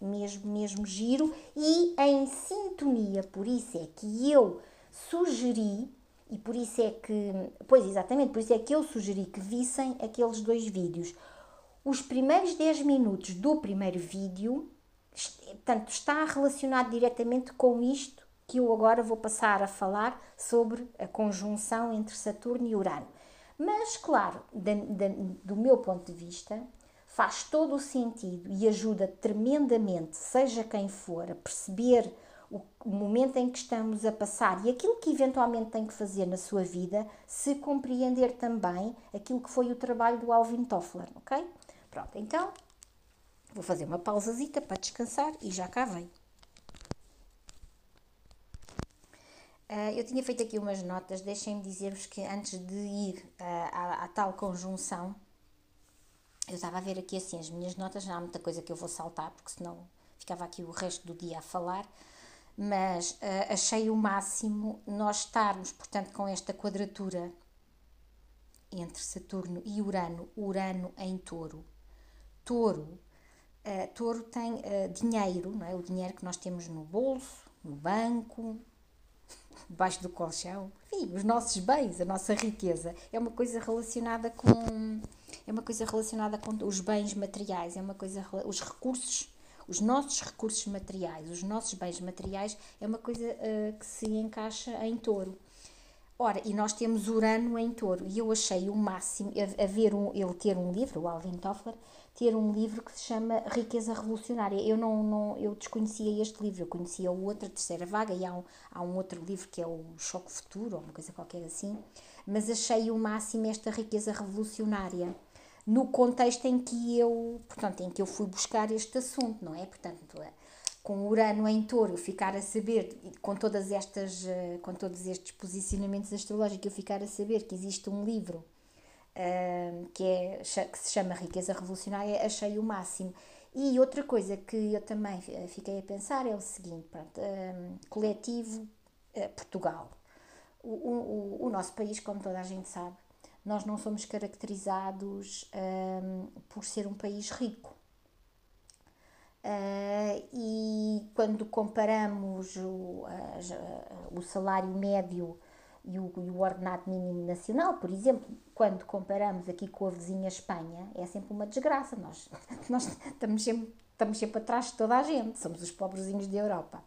mesmo, mesmo giro e em sintonia. Por isso é que eu sugeri, e por isso é que, pois exatamente, por isso é que eu sugeri que vissem aqueles dois vídeos. Os primeiros 10 minutos do primeiro vídeo, portanto, está relacionado diretamente com isto que eu agora vou passar a falar sobre a conjunção entre Saturno e Urano. Mas, claro, do meu ponto de vista, faz todo o sentido e ajuda tremendamente, seja quem for, a perceber o momento em que estamos a passar e aquilo que eventualmente tem que fazer na sua vida, se compreender também aquilo que foi o trabalho do Alvin Toffler, ok? Pronto, então vou fazer uma pausazita para descansar e já cá vem. Uh, eu tinha feito aqui umas notas, deixem-me dizer-vos que antes de ir uh, à, à tal conjunção, eu estava a ver aqui assim as minhas notas, não há muita coisa que eu vou saltar, porque senão ficava aqui o resto do dia a falar, mas uh, achei o máximo nós estarmos, portanto, com esta quadratura entre Saturno e Urano, Urano em touro. Touro, uh, touro tem uh, dinheiro, não é? O dinheiro que nós temos no bolso, no banco, debaixo do colchão, enfim, os nossos bens, a nossa riqueza, é uma coisa relacionada com é uma coisa relacionada com os bens materiais, é uma coisa os recursos, os nossos recursos materiais, os nossos bens materiais é uma coisa uh, que se encaixa em touro. Ora, e nós temos Urano em touro, e eu achei o máximo a, a ver um, ele ter um livro, o Alvin Toffler, ter um livro que se chama Riqueza Revolucionária. Eu não, não eu desconhecia este livro, eu conhecia o outro, a Terceira Vaga, e há um, há um outro livro que é o Choque Futuro, ou uma coisa qualquer assim, mas achei o máximo esta riqueza revolucionária no contexto em que eu, portanto, em que eu fui buscar este assunto, não é? Portanto, é, com Urano em Touro, ficar a saber, com todas estas, eh, com todos estes posicionamentos astrológicos, eu ficar a saber que existe um livro uh, que, é, que se chama Riqueza Revolucionária, achei o máximo. E outra coisa que eu também fiquei a pensar é o seguinte, pronto, um, coletivo uh, Portugal. O, o, o nosso país, como toda a gente sabe, nós não somos caracterizados um, por ser um país rico. Uh, e quando comparamos o, o salário médio e o, e o, ordenado mínimo nacional, por exemplo, quando comparamos aqui com a vizinha Espanha, é sempre uma desgraça. Nós, nós estamos, sempre, estamos sempre atrás de toda a gente, somos os pobrezinhos da Europa.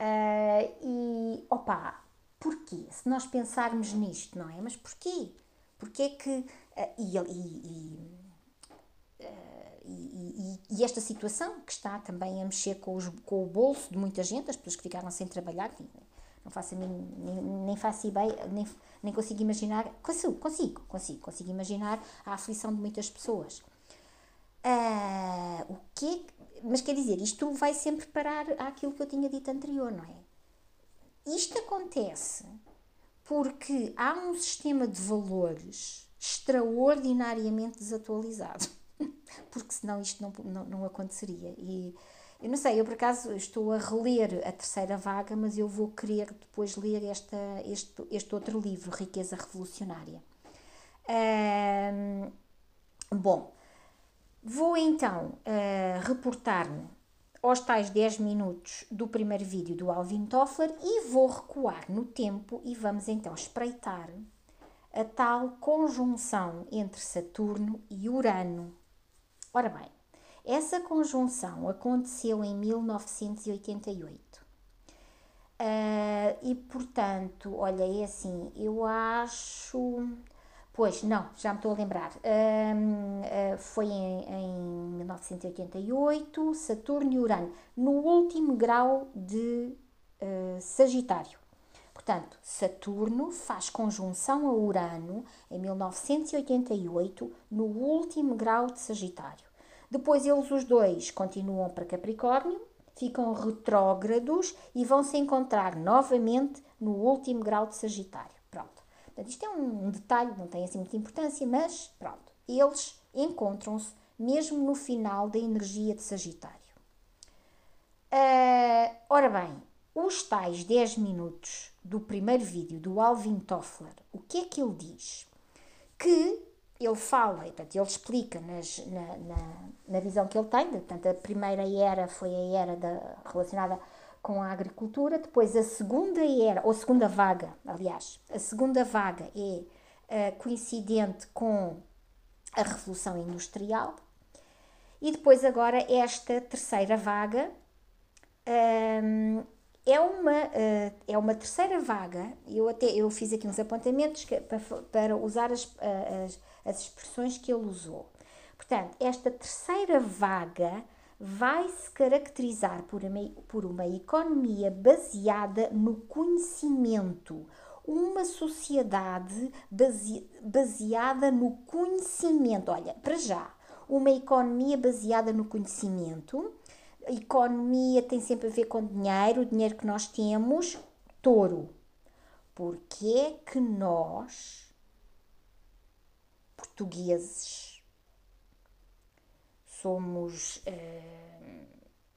Uh, e, opa, porquê? Se nós pensarmos nisto, não é? Mas porquê? Porque é que. Eh, e, e, e, e, esta situação que está também a mexer com, os, com, o bolso de muita gente, as pessoas que ficaram sem trabalhar, não faço nem, nem, nem faço ideia, nem, nem consigo imaginar, consigo, consigo, consigo, consigo imaginar a aflição de muitas pessoas. Uh, o que mas quer dizer, isto vai sempre parar àquilo que eu tinha dito anterior, não é? Isto acontece porque há um sistema de valores extraordinariamente desatualizado. porque senão isto não, não, não aconteceria. E eu não sei, eu por acaso estou a reler a terceira vaga, mas eu vou querer depois ler esta, este, este outro livro, Riqueza Revolucionária. bom, vou então uh, reportar-me aos tais 10 minutos do primeiro vídeo do Alvin Toffler e vou recuar no tempo e vamos então espreitar a tal conjunção entre Saturno e Urano. Ora bem, essa conjunção aconteceu em 1988. Uh, ah, e portanto, olha, é assim, eu acho. Pois, não, já me estou a lembrar. Uh, uh, foi em, em 1988, Saturno e Urano, no último grau de Sagitário. Portanto, Saturno faz conjunção a Urano em 1988, no último grau de Sagitário. Depois eles os dois continuam para Capricórnio, ficam retrógrados e vão se encontrar novamente no último grau de Sagitário. Pronto. Portanto, isto é um, um detalhe, não tem assim muita importância, mas pronto. Eles encontram-se mesmo no final da energia de Sagitário. Uh, ora bem, os tais 10 minutos do primeiro vídeo do Alvin Toffler, o que é que ele diz? Que ele fala, portanto, ele explica nas, na, na, na, visão que ele tem, portanto, a primeira era foi a era da, relacionada com a agricultura, depois a segunda era, ou segunda vaga, aliás, a segunda vaga é uh, coincidente com a Revolução Industrial, e depois agora esta terceira vaga um, é uma, uh, é uma terceira vaga, eu até eu fiz aqui uns apontamentos que, para, para usar as, as, as expressões que ele usou. Portanto, esta terceira vaga vai se caracterizar por uma, por uma economia baseada no conhecimento, uma sociedade base, baseada no conhecimento. Olha, para já, uma economia baseada no conhecimento economia tem sempre a ver com dinheiro, o dinheiro que nós temos, touro. Porque é que nós, portugueses, somos uh,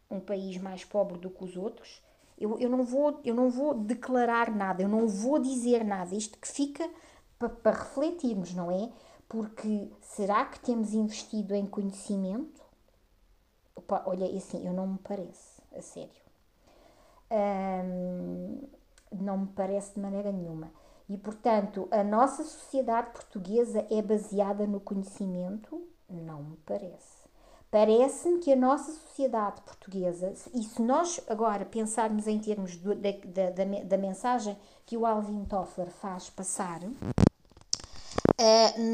um país mais pobre do que os outros? Eu, eu, não vou, eu não vou declarar nada, eu não vou dizer nada. Isto que fica para pa refletirmos, não é? Porque será que temos investido em conhecimento? Opa, olha, assim, eu não me parece, a sério. não me parece de maneira nenhuma. E, portanto, a nossa sociedade portuguesa é baseada no conhecimento? Não me parece. Parece-me que a nossa sociedade portuguesa, e se nós agora pensarmos em termos do, da, da, da, mensagem que o Alvin Toffler faz passar, uh,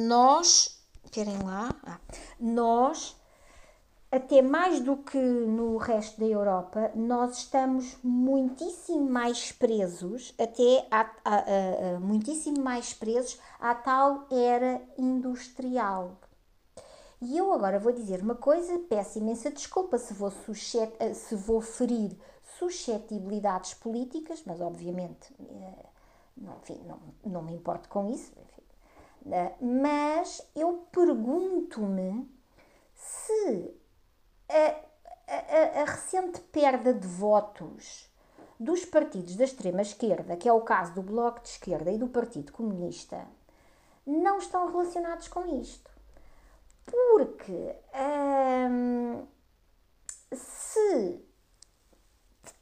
nós, esperem lá, ah, nós até mais do que no resto da Europa, nós estamos muitíssimo mais presos, até a, a, a, muitíssimo mais presos à tal era industrial. E eu agora vou dizer uma coisa, peço imensa desculpa se vou, se vou ferir suscetibilidades políticas, mas obviamente eh, não, enfim, não, não me importo com isso. Enfim. Eh, mas eu pergunto-me se a, a, a recente perda de votos dos partidos da extrema-esquerda, que é o caso do Bloco de Esquerda e do Partido Comunista, não estão relacionados com isto. Porque hum, se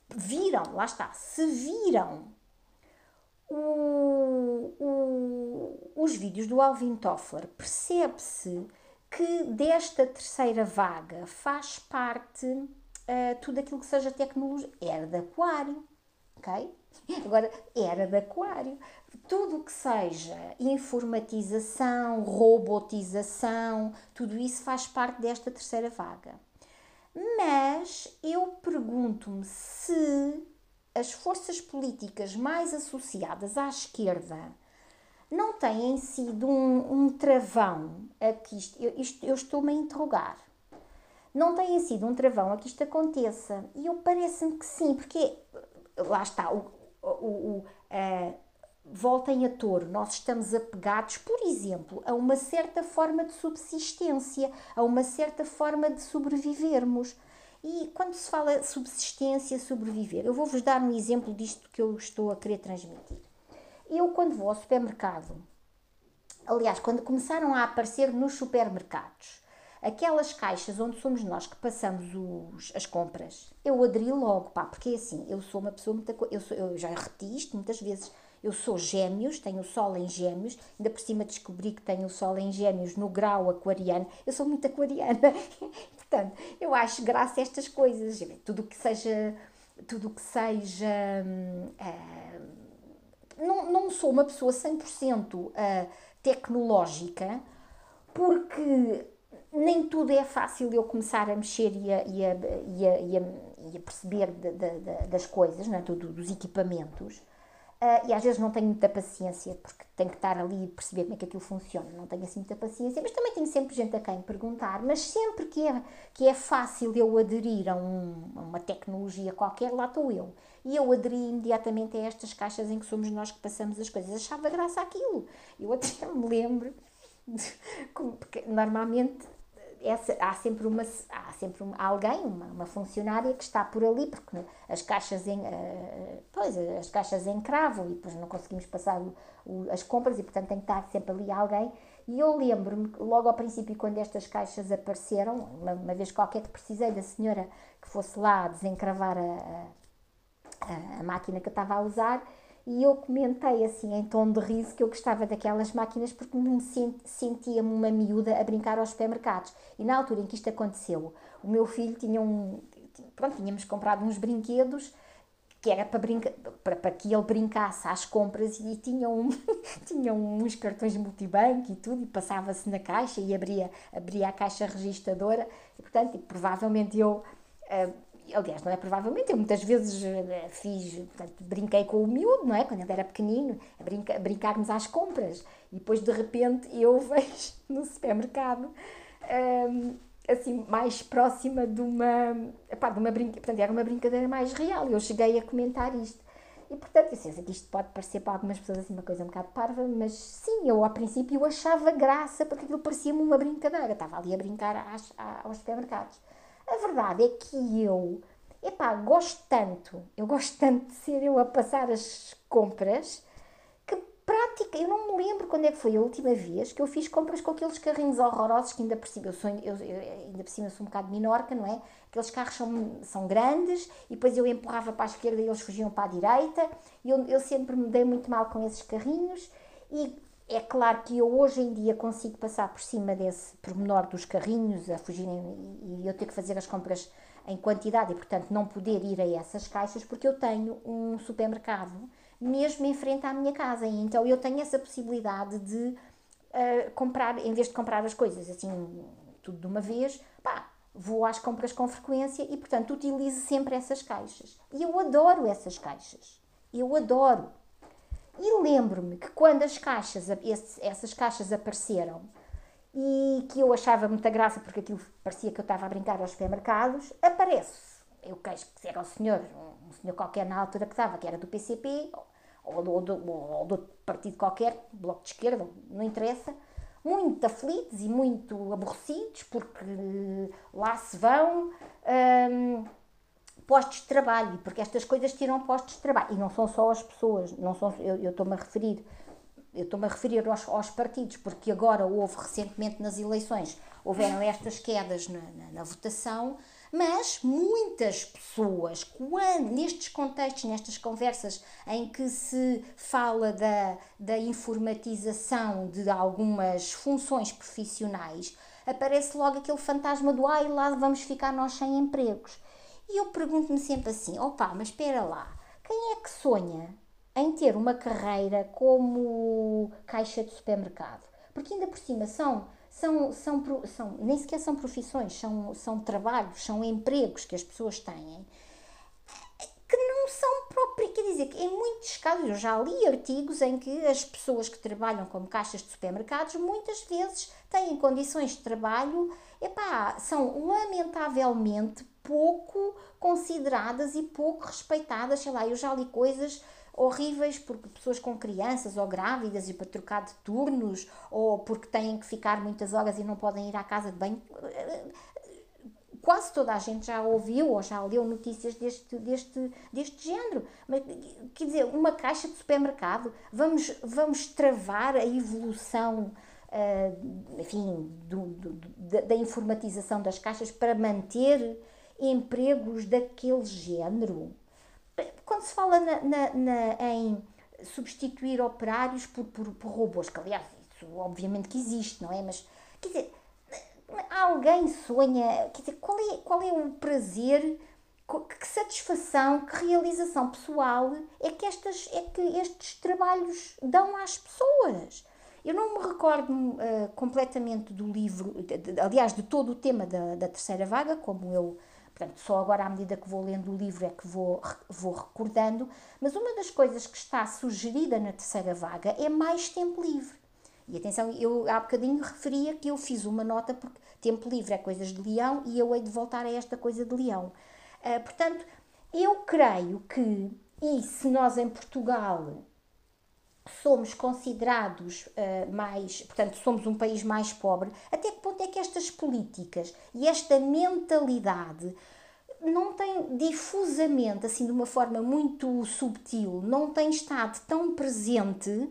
viram, lá está, se viram o, o, os vídeos do Alvin Toffler, percebe-se que desta terceira vaga faz parte uh, tudo aquilo que seja tecnologia. Era de aquário, ok? Agora, era de aquário. Tudo o que seja informatização, robotização, tudo isso faz parte desta terceira vaga. Mas eu pergunto-me se as forças políticas mais associadas à esquerda não têm sido um, um travão a que isto, eu, eu estou-me a interrogar. Não têm sido um travão a que isto aconteça. E eu parece-me que sim, porque lá está, o, o, o uh, voltem a touro, nós estamos apegados, por exemplo, a uma certa forma de subsistência, a uma certa forma de sobrevivermos. E quando se fala subsistência, sobreviver, eu vou-vos dar um exemplo disto que eu estou a querer transmitir. Eu, quando vou ao supermercado, aliás, quando começaram a aparecer nos supermercados aquelas caixas onde somos nós que passamos os, as compras, eu aderi logo, pá, porque é assim, eu sou uma pessoa muito. Eu, sou, eu já repeti isto muitas vezes. Eu sou gêmeos, tenho o sol em gêmeos, ainda por cima descobri que tenho o sol em gêmeos no grau aquariano. Eu sou muito aquariana, portanto, eu acho graça a estas coisas. Tudo que seja. Tudo que seja. É, não, não sou uma pessoa 100% uh, eh, tecnológica, porque nem tudo é fácil eu começar a mexer e a, e a, e a, e a, e a perceber de, de, de, das coisas, não é? Tudo, dos equipamentos. Uh, e às vezes não tenho muita paciência, porque tenho que estar ali e perceber como é que aquilo funciona. Não tenho assim muita paciência, mas também tenho sempre gente a quem perguntar. Mas sempre que é, que é fácil eu aderir a, um, a uma tecnologia qualquer, lá estou eu. E eu aderi imediatamente a estas caixas em que somos nós que passamos as coisas. Achava graça aquilo. Eu até me lembro, porque normalmente essa, há sempre, uma, há sempre alguém, uma, uma, funcionária que está por ali, porque as caixas, em, uh, pois, as caixas encravam e depois não conseguimos passar o, o, as compras e, portanto, tem que estar sempre ali alguém. E eu lembro-me, logo ao princípio, quando estas caixas apareceram, uma, uma, vez qualquer que precisei da senhora que fosse lá desencravar a, a, a máquina que eu estava a usar, e eu comentei assim em tom de riso que eu gostava daquelas máquinas porque me sentia-me uma miúda a brincar aos supermercados. E na altura em que isto aconteceu, o meu filho tinha um. Pronto, tínhamos comprado uns brinquedos que era para, brinca, para, para que ele brincasse às compras e tinha, um, tinha uns cartões multibanco e tudo, e passava-se na caixa e abria, abria a caixa registradora, e portanto, provavelmente eu. Uh, aliás, não é provavelmente, eu muitas vezes eh, fiz, portanto, brinquei com o miúdo, não é? Quando ele era pequenino, a, brinca, brincarmos às compras. E depois, de repente, eu vejo no supermercado, um, assim, mais próxima de uma, epá, de uma brincadeira, portanto, era uma brincadeira mais real. Eu cheguei a comentar isto. E, portanto, eu sei que isto pode parecer para algumas pessoas assim uma coisa um bocado parva, mas sim, eu ao princípio achava graça porque aquilo parecia-me uma brincadeira. Estava ali a brincar às, aos supermercados. A verdade é que eu, epá, gosto tanto, eu gosto tanto de ser eu a passar as compras, que prática, eu não me lembro quando é que foi a última vez que eu fiz compras com aqueles carrinhos horrorosos que ainda por cima, eu sou, eu, eu, ainda por cima sou um bocado minorca, não é? Aqueles carros são, são grandes e depois eu empurrava para a esquerda e eles fugiam para a direita e eu, eu sempre me dei muito mal com esses carrinhos e é claro que eu hoje em dia consigo passar por cima desse pormenor dos carrinhos a fugirem e eu ter que fazer as compras em quantidade e, portanto, não poder ir a essas caixas porque eu tenho um supermercado mesmo em frente à minha casa então eu tenho essa possibilidade de uh, comprar, em vez de comprar as coisas assim tudo de uma vez, pá, vou às compras com frequência e, portanto, utilizo sempre essas caixas. E eu adoro essas caixas. Eu adoro. E lembro-me que quando as caixas, essas caixas apareceram e que eu achava muita graça porque aquilo parecia que eu estava a brincar aos supermercados, aparece. Eu queixo que era o senhor, um senhor qualquer na altura que estava, que era do PCP ou do, ou do, ou do partido qualquer, bloco de esquerda, não interessa, muito aflitos e muito aborrecidos porque lá se vão. Hum, postos de trabalho, porque estas coisas tiram postos de trabalho. E não são só as pessoas, não são, eu estou-me a referir, eu estou-me a referir aos, aos, partidos, porque agora houve recentemente nas eleições, houveram estas quedas na, na, na votação, mas muitas pessoas, quando, nestes contextos, nestas conversas em que se fala da, da informatização de algumas funções profissionais, aparece logo aquele fantasma do ai, lá vamos ficar nós sem empregos. E eu pergunto-me sempre assim: opa, mas espera lá, quem é que sonha em ter uma carreira como caixa de supermercado? Porque ainda por cima são, são, são, são nem sequer são profissões, são, são trabalhos, são empregos que as pessoas têm que não são próprios. Quer dizer, que em muitos casos, eu já li artigos em que as pessoas que trabalham como caixas de supermercados muitas vezes têm condições de trabalho, epá, são lamentavelmente pouco consideradas e pouco respeitadas. Sei lá, eu já li coisas horríveis porque pessoas com crianças ou grávidas e para trocar de turnos ou porque têm que ficar muitas horas e não podem ir à casa de banho. Quase toda a gente já ouviu ou já leu notícias deste, deste, deste género. Mas, quer dizer, uma caixa de supermercado, vamos, vamos travar a evolução uh, enfim, do, do, da, da informatização das caixas para manter empregos daquele género. Quando se fala na, na, na, em substituir operários por, por, por, robôs, que aliás, isso obviamente que existe, não é? Mas, quer dizer, alguém sonha, quer dizer, qual é, qual é o prazer, que satisfação, que realização pessoal é que, estas, é que estes trabalhos dão às pessoas? Eu não me recordo uh, completamente do livro, de, de, aliás, de todo o tema da, da terceira vaga, como eu Portanto, só agora, à medida que vou lendo o livro, é que vou, vou recordando. Mas uma das coisas que está sugerida na terceira vaga é mais tempo livre. E atenção, eu há bocadinho referia que eu fiz uma nota porque tempo livre é coisas de leão e eu hei de voltar a esta coisa de leão. Uh, portanto, eu creio que, e se nós em Portugal somos considerados uh, mais, portanto, somos um país mais pobre, até que ponto é que estas políticas e esta mentalidade não tem difusamente, assim de uma forma muito subtil, não tem estado tão presente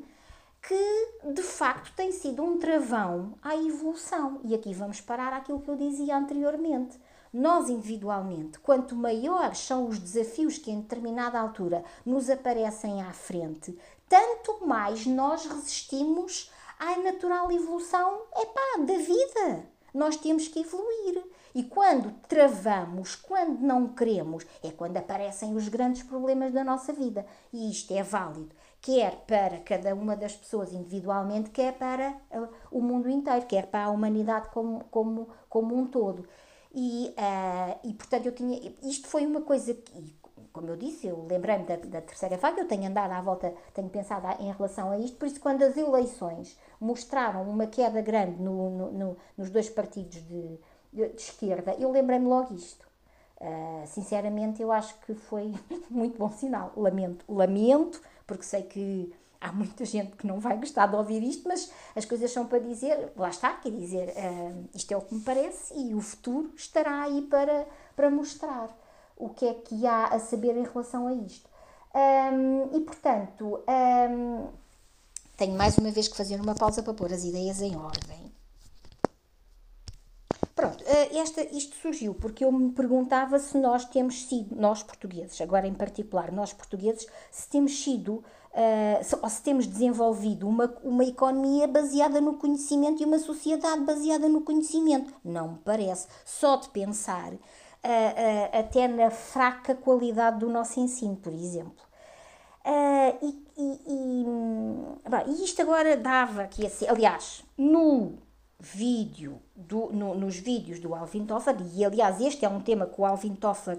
que de facto tem sido um travão à evolução. E aqui vamos parar aquilo que eu dizia anteriormente. Nós, individualmente, quanto maiores são os desafios que em determinada altura nos aparecem à frente, tanto mais nós resistimos à natural evolução epá, da vida. Nós temos que evoluir. E quando travamos, quando não queremos, é quando aparecem os grandes problemas da nossa vida. E isto é válido, quer para cada uma das pessoas individualmente, quer para uh, o mundo inteiro, quer para a humanidade como, como, como um todo. E, uh, e portanto, eu tinha. Isto foi uma coisa que, como eu disse, eu lembrei-me da, da, terceira vaga, eu tenho andado à volta, tenho pensado em relação a isto, por isso, quando as eleições mostraram uma queda grande no, no, no, nos dois partidos de, de, esquerda, eu lembrei-me logo isto. Uh, sinceramente, eu acho que foi muito bom sinal. Lamento, lamento, porque sei que há muita gente que não vai gostar de ouvir isto, mas as coisas são para dizer, lá está, quer dizer, uh, isto é o que me parece e o futuro estará aí para, para mostrar o que é que há a saber em relação a isto. Um, e portanto, um, tenho mais uma vez que fazer uma pausa para pôr as ideias em ordem. Pronto, ah, esta, isto surgiu porque eu me perguntava se nós temos sido, nós portugueses, agora em particular, nós portugueses, se temos sido, uh, se, ou se temos desenvolvido uma, uma economia baseada no conhecimento e uma sociedade baseada no conhecimento. Não me parece. Só de pensar uh, até na fraca qualidade do nosso ensino, por exemplo. Uh, e, e, e, isto agora dava ia ser, aliás, no vídeo, do, no, nos vídeos do Alvin Toffler, e aliás este é um tema que o Alvin Toffler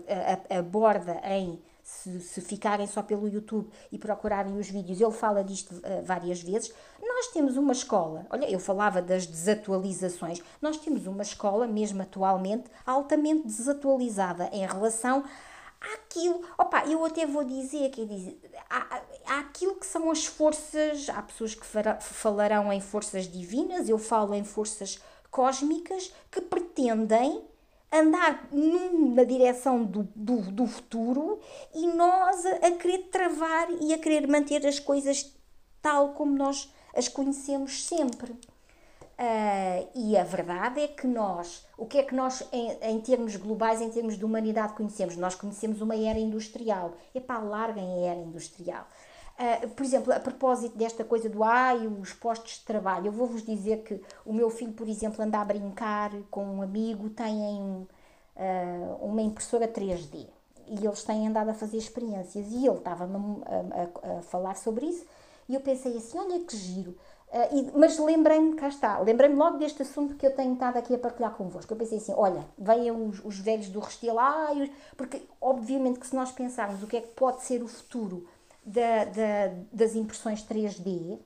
aborda em se, se, ficarem só pelo YouTube e procurarem os vídeos, ele fala disto uh, várias vezes. Nós temos uma escola, olha, eu falava das desatualizações, nós temos uma escola, mesmo atualmente, altamente desatualizada em relação àquilo. Opa, eu até vou dizer que diz, há, há aquilo que são as forças, há pessoas que falarão em forças divinas, eu falo em forças cósmicas que pretendem andar numa direção do, do, do futuro e nós a, querer travar e a querer manter as coisas tal como nós as conhecemos sempre. Uh, e a verdade é que nós, o que é que nós, em, em, termos globais, em termos de humanidade, conhecemos? Nós conhecemos uma era industrial. Epá, larguem a era industrial. Uh, por exemplo, a propósito desta coisa do ai, os postos de trabalho, eu vou-vos dizer que o meu filho, por exemplo, anda a brincar com um amigo, tem uh, uma impressora 3D e eles têm andado a fazer experiências e ele estava a, a, a, falar sobre isso e eu pensei assim, olha que giro. Uh, e, mas lembrei-me, cá está, lembrei-me logo deste assunto que eu tenho estado aqui a partilhar convosco. Eu pensei assim: olha, venham os, os velhos do Restelo, porque obviamente que se nós pensarmos o que é que pode ser o futuro da, da, das impressões 3D,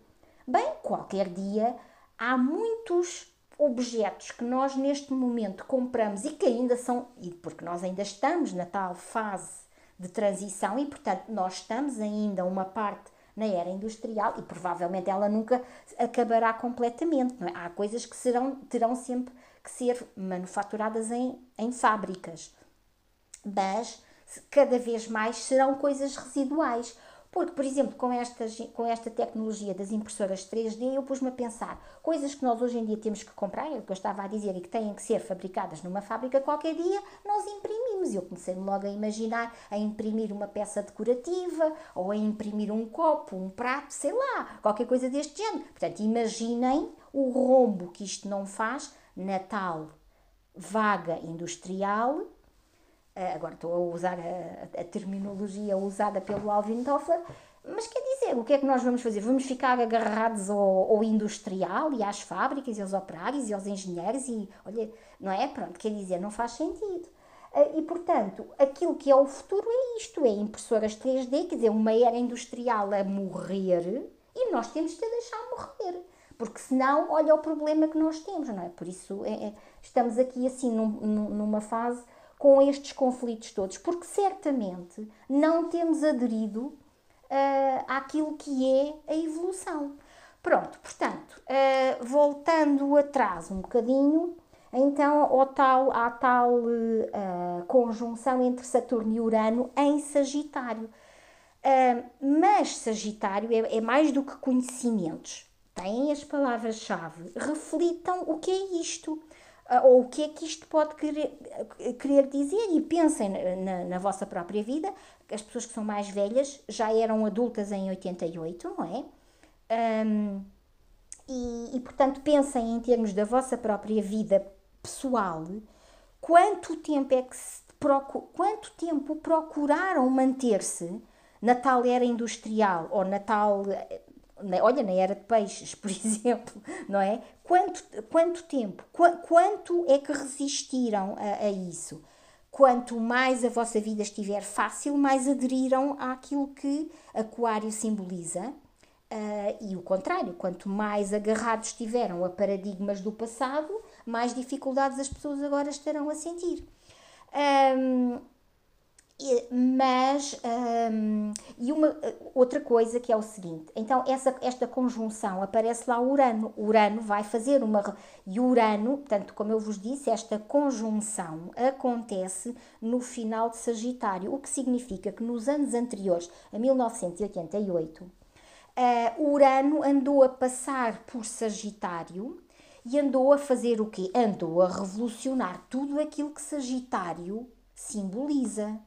bem, qualquer dia há muitos objetos que nós neste momento compramos e que ainda são, e porque nós ainda estamos na tal fase de transição e portanto nós estamos ainda uma parte na era industrial e provavelmente ela nunca acabará completamente. É? Há coisas que serão, terão sempre que ser manufaturadas em, em fábricas, mas cada vez mais serão coisas residuais Porque, por exemplo, com esta, com esta tecnologia das impressoras 3D, eu pus-me a pensar coisas que nós hoje em dia temos que comprar, é o que eu estava a dizer, e que têm que ser fabricadas numa fábrica qualquer dia, nós imprimimos. Eu comecei logo a imaginar a imprimir uma peça decorativa, ou a imprimir um copo, um prato, sei lá, qualquer coisa deste género. Portanto, imaginem o rombo que isto não faz na tal vaga industrial agora estou a usar a, a, terminologia usada pelo Alvin Toffler, mas quer dizer, o que é que nós vamos fazer? Vamos ficar agarrados ao, ao, industrial e às fábricas e aos operários e aos engenheiros e, olha, não é? Pronto, quer dizer, não faz sentido. Eh, e, portanto, aquilo que é o futuro é isto, é impressoras 3D, quer dizer, uma era industrial a morrer e nós temos que a deixar morrer. Porque senão, olha o problema que nós temos, não é? Por isso, é, é, estamos aqui assim num, numa fase com estes conflitos todos, porque certamente não temos aderido uh, àquilo que é a evolução. Pronto, portanto, uh, voltando atrás um bocadinho, então ao tal, à tal uh, conjunção entre Saturno e Urano em Sagitário. mas Sagitário é, é mais do que conhecimentos. Têm as palavras-chave, reflitam o que é isto ou o que é que isto pode querer, querer dizer e pensem na, na, vossa própria vida. As pessoas que são mais velhas já eram adultas em 88, não é? Um, e, e, portanto, pensem em termos da vossa própria vida pessoal, quanto tempo é que se procu quanto tempo procuraram manter-se na tal era industrial ou na tal olha, na era de peixes, por exemplo, não é? Quanto, quanto tempo, qu quanto é que resistiram a, a, isso? Quanto mais a vossa vida estiver fácil, mais aderiram àquilo que Aquário simboliza. Uh, e o contrário, quanto mais agarrados estiveram a paradigmas do passado, mais dificuldades as pessoas agora estarão a sentir. Um, mas um, e uma outra coisa que é o seguinte. Então essa esta conjunção aparece lá Urano. Urano vai fazer uma e Urano portanto como eu vos disse esta conjunção acontece no final de Sagitário o que significa que nos anos anteriores a 1988 uh, Urano andou a passar por Sagitário e andou a fazer o quê? Andou a revolucionar tudo aquilo que Sagitário simboliza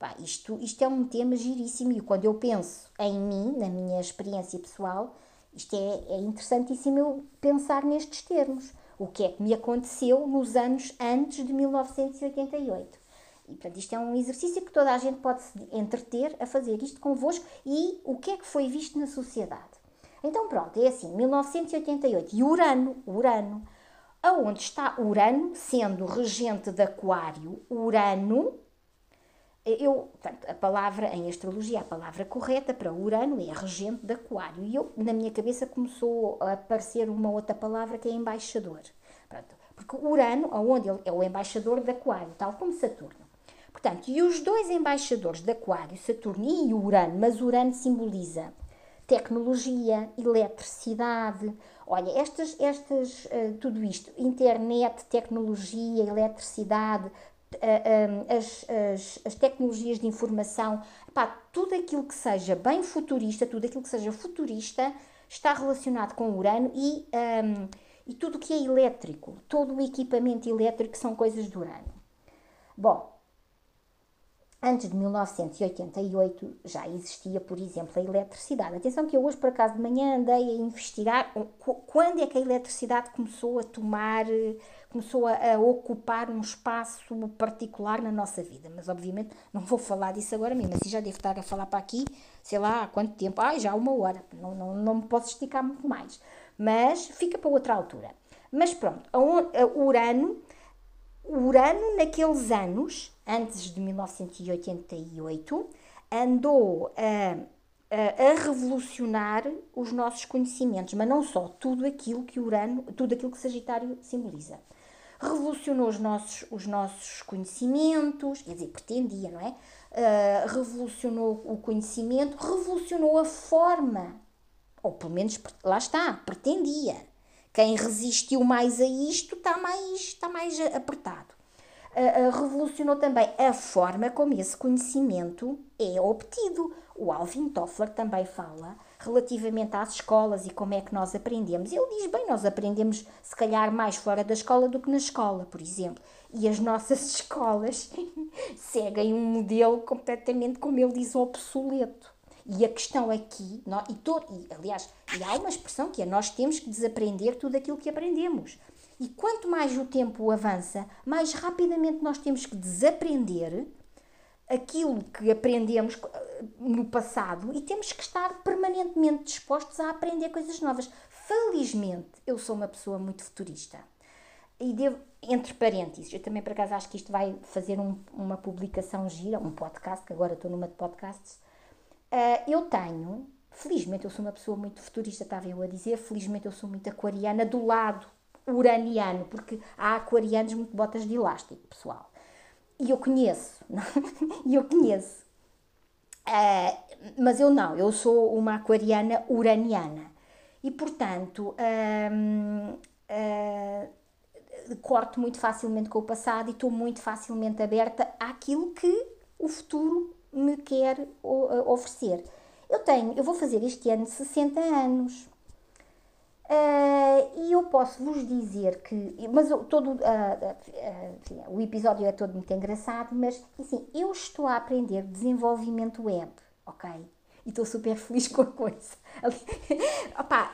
Pá, isto, isto é um tema giríssimo e quando eu penso em mim, na minha experiência pessoal, isto é, é interessantíssimo eu pensar nestes termos. O que é que me aconteceu nos anos antes de 1988. E, portanto, isto é um exercício que toda a gente pode se entreter a fazer isto convosco e o que é que foi visto na sociedade. Então, pronto, é assim, 1988. E Urano, Urano, aonde está Urano, sendo regente de Aquário, Urano eu, portanto, a palavra em astrologia, a palavra correta para Urano é regente de Aquário. E eu, na minha cabeça começou a aparecer uma outra palavra que é embaixador. Pronto, porque Urano, aonde ele é o embaixador de Aquário, tal como Saturno. Portanto, e os dois embaixadores de Aquário, Saturno e Urano, mas Urano simboliza tecnologia, eletricidade. Olha, estas, estas, uh, tudo isto, internet, tecnologia, eletricidade, as, as, as, tecnologias de informação, pá, tudo aquilo que seja bem futurista, tudo aquilo que seja futurista está relacionado com Urano e, um, e tudo o que é elétrico, todo o equipamento elétrico são coisas do Urano. Bom, Antes de 1988 já existia, por exemplo, a eletricidade. Atenção que eu hoje, por acaso, de manhã andei a investigar quando é que a eletricidade começou a tomar, começou a, ocupar um espaço particular na nossa vida. Mas, obviamente, não vou falar disso agora mesmo. Assim já devo estar a falar para aqui, sei lá, há quanto tempo. Ah, já uma hora. Não, não, não me posso esticar muito mais. Mas fica para outra altura. Mas pronto, o Urano, Urano naqueles anos antes de 1988, andou a, a, a, revolucionar os nossos conhecimentos, mas não só, tudo aquilo que Urano, tudo aquilo que Sagitário simboliza. Revolucionou os nossos, os nossos conhecimentos, quer dizer, pretendia, não é? Uh, revolucionou o conhecimento, revolucionou a forma, ou pelo menos lá está, pretendia. Quem resistiu mais a isto está mais, está mais apertado. uh, revolucionou também a forma como esse conhecimento é obtido. O Alvin Toffler também fala relativamente às escolas e como é que nós aprendemos. Ele diz bem, nós aprendemos se calhar mais fora da escola do que na escola, por exemplo. E as nossas escolas seguem um modelo completamente, como ele diz, obsoleto. E a questão aqui, e, todo, e aliás, e há uma expressão que é nós temos que desaprender tudo aquilo que aprendemos. E quanto mais o tempo avança, mais rapidamente nós temos que desaprender aquilo que aprendemos eh, no passado e temos que estar permanentemente dispostos a aprender coisas novas. Felizmente, eu sou uma pessoa muito futurista. E devo, entre parênteses, eu também por acaso acho que isto vai fazer um, uma publicação gira, um podcast, que agora estou numa de podcasts. Uh, eu tenho, felizmente eu sou uma pessoa muito futurista, estava eu a dizer, felizmente eu sou muito aquariana do lado uraniano, porque há aquarianos muito botas de elástico, pessoal e eu conheço, e eu conheço. Uh, mas eu não, eu sou uma aquariana uraniana. E, portanto, uh, corto muito facilmente com o passado e estou muito facilmente aberta àquilo que o futuro me quer oferecer. Eu tenho, eu vou fazer este ano 60 anos. Uh, e eu posso vos dizer que, mas todo uh, uh, o episódio é todo muito engraçado, mas assim, eu estou a aprender desenvolvimento web, ok? E estou super feliz com a coisa. Opa,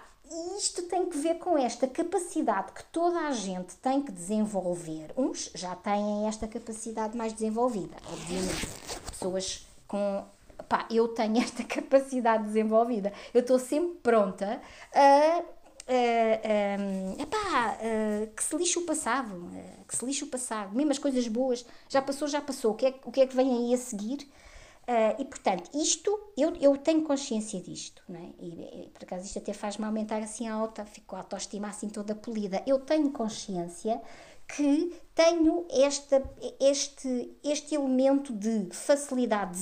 isto tem que ver com esta capacidade que toda a gente tem que desenvolver. Uns já têm esta capacidade mais desenvolvida, obviamente. Pessoas com pá, eu tenho esta capacidade desenvolvida. Eu estou sempre pronta a uh, epá, uh, que se lixe o passado, uh, que se lixe o passado, mesmo as coisas boas, já passou, já passou, o que é, o que, é que vem aí a seguir? Uh, e portanto, isto, eu, eu tenho consciência disto, não é? e, e por acaso isto até faz-me aumentar assim a alta, fico a autoestima assim toda polida. Eu tenho consciência que tenho esta, este, este elemento de facilidade,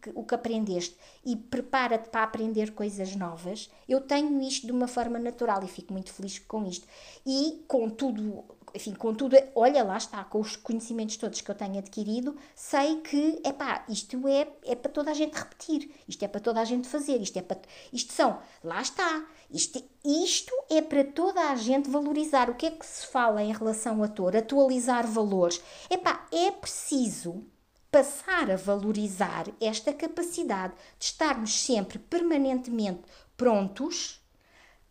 que, o que aprendeste e prepara-te para aprender coisas novas. Eu tenho isto de uma forma natural e fico muito feliz com isto. E com tudo, enfim, com tudo, olha lá está, com os conhecimentos todos que eu tenho adquirido, sei que, epá, isto é, é para toda a gente repetir, isto é para toda a gente fazer, isto é para, isto são, lá está, isto, isto é para toda a gente valorizar. O que é que se fala em relação a tour? Atualizar valores. Epá, é preciso passar a valorizar esta capacidade de estarmos sempre permanentemente prontos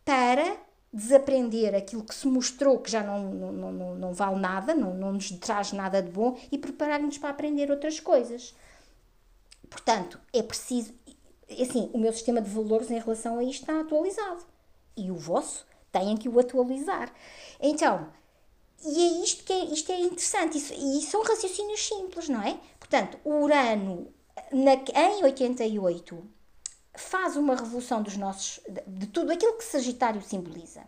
para desaprender aquilo que se mostrou que já não, não, não, não vale nada, não, não nos traz nada de bom e preparar-nos para aprender outras coisas. Portanto, é preciso. Assim, o meu sistema de valores em relação a isto está atualizado. E o vosso têm que o atualizar. Então, e é isto que é, isto é interessante. Isso, e são raciocínios simples, não é? Portanto, o Urano, na, em 88, faz uma revolução dos nossos, de tudo aquilo que Sagitário simboliza.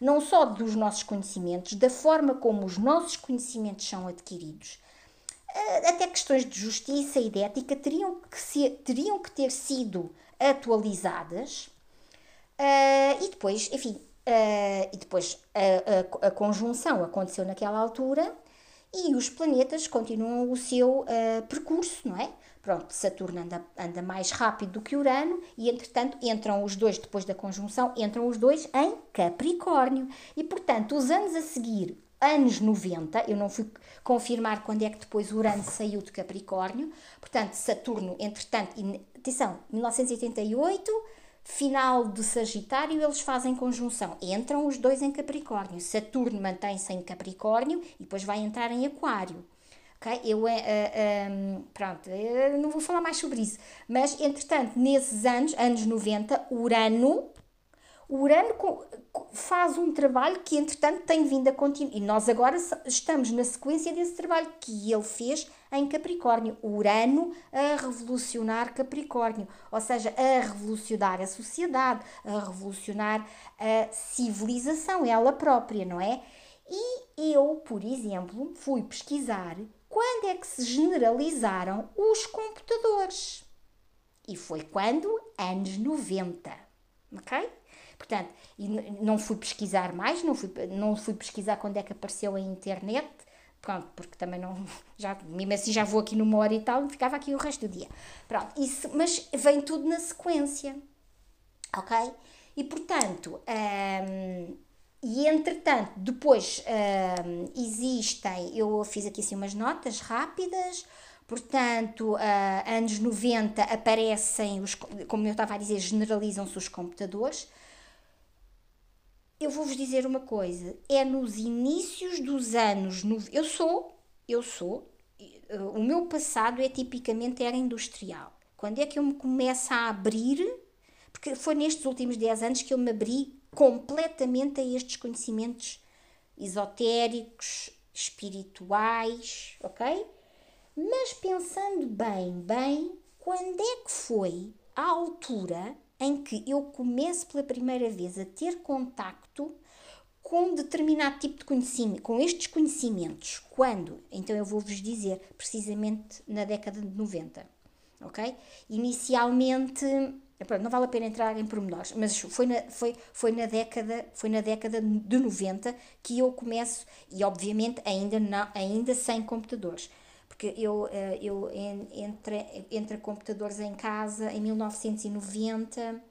Não só dos nossos conhecimentos, da forma como os nossos conhecimentos são adquiridos. Eh, até questões de justiça e de ética teriam que, ser, teriam que ter sido atualizadas. Uh, e depois, enfim, uh, e depois a, a, a, conjunção aconteceu naquela altura e os planetas continuam o seu uh, percurso, não é? Pronto, Saturno anda, anda mais rápido do que Urano e, entretanto, entram os dois, depois da conjunção, entram os dois em Capricórnio. E, portanto, os anos a seguir, anos 90, eu não fui confirmar quando é que depois Urano saiu de Capricórnio, portanto, Saturno, entretanto, atenção, 1988, final de Sagitário, eles fazem conjunção. Entram os dois em Capricórnio. Saturno mantém-se em Capricórnio e depois vai entrar em Aquário. Okay? Eu, uh, pronto, eu não vou falar mais sobre isso. Mas, entretanto, nesses anos, anos 90, Urano, Urano faz um trabalho que, entretanto, tem vindo a continuar. E nós agora estamos na sequência desse trabalho que ele fez em Capricórnio. Urano a revolucionar Capricórnio. Ou seja, a revolucionar a sociedade, a revolucionar a civilização, ela própria, não é? E eu, por exemplo, fui pesquisar quando é que se generalizaram os computadores. E foi quando? Anos 90. Ok? Portanto, não fui pesquisar mais, não fui, não fui pesquisar quando é que apareceu a internet, pronto, porque também não, já, mesmo assim já vou aqui numa hora e tal, ficava aqui o resto do dia. Pronto, isso, mas vem tudo na sequência, ok? E portanto, um, e entretanto, depois um, existem, eu fiz aqui assim umas notas rápidas, portanto, uh, anos 90 aparecem, os, como eu estava a dizer, generalizam-se os computadores. Eu vou-vos dizer uma coisa, é nos inícios dos anos, eu sou, eu sou, o meu passado é tipicamente era industrial. Quando é que eu me começo a abrir, porque foi nestes últimos 10 anos que eu me abri completamente a estes conhecimentos esotéricos, espirituais, ok? Mas pensando bem, bem, quando é que foi a altura em que eu começo pela primeira vez a ter contacto com determinado tipo de conhecimento, com estes conhecimentos? Quando? Então eu vou-vos dizer, precisamente na década de 90, ok? Inicialmente não vale a pena entrar em pormenores, mas foi na, foi, foi na, década, foi na década de 90 que eu começo, e obviamente ainda, não, ainda sem computadores, porque eu, eh, eu entre, entre computadores em casa em 1990,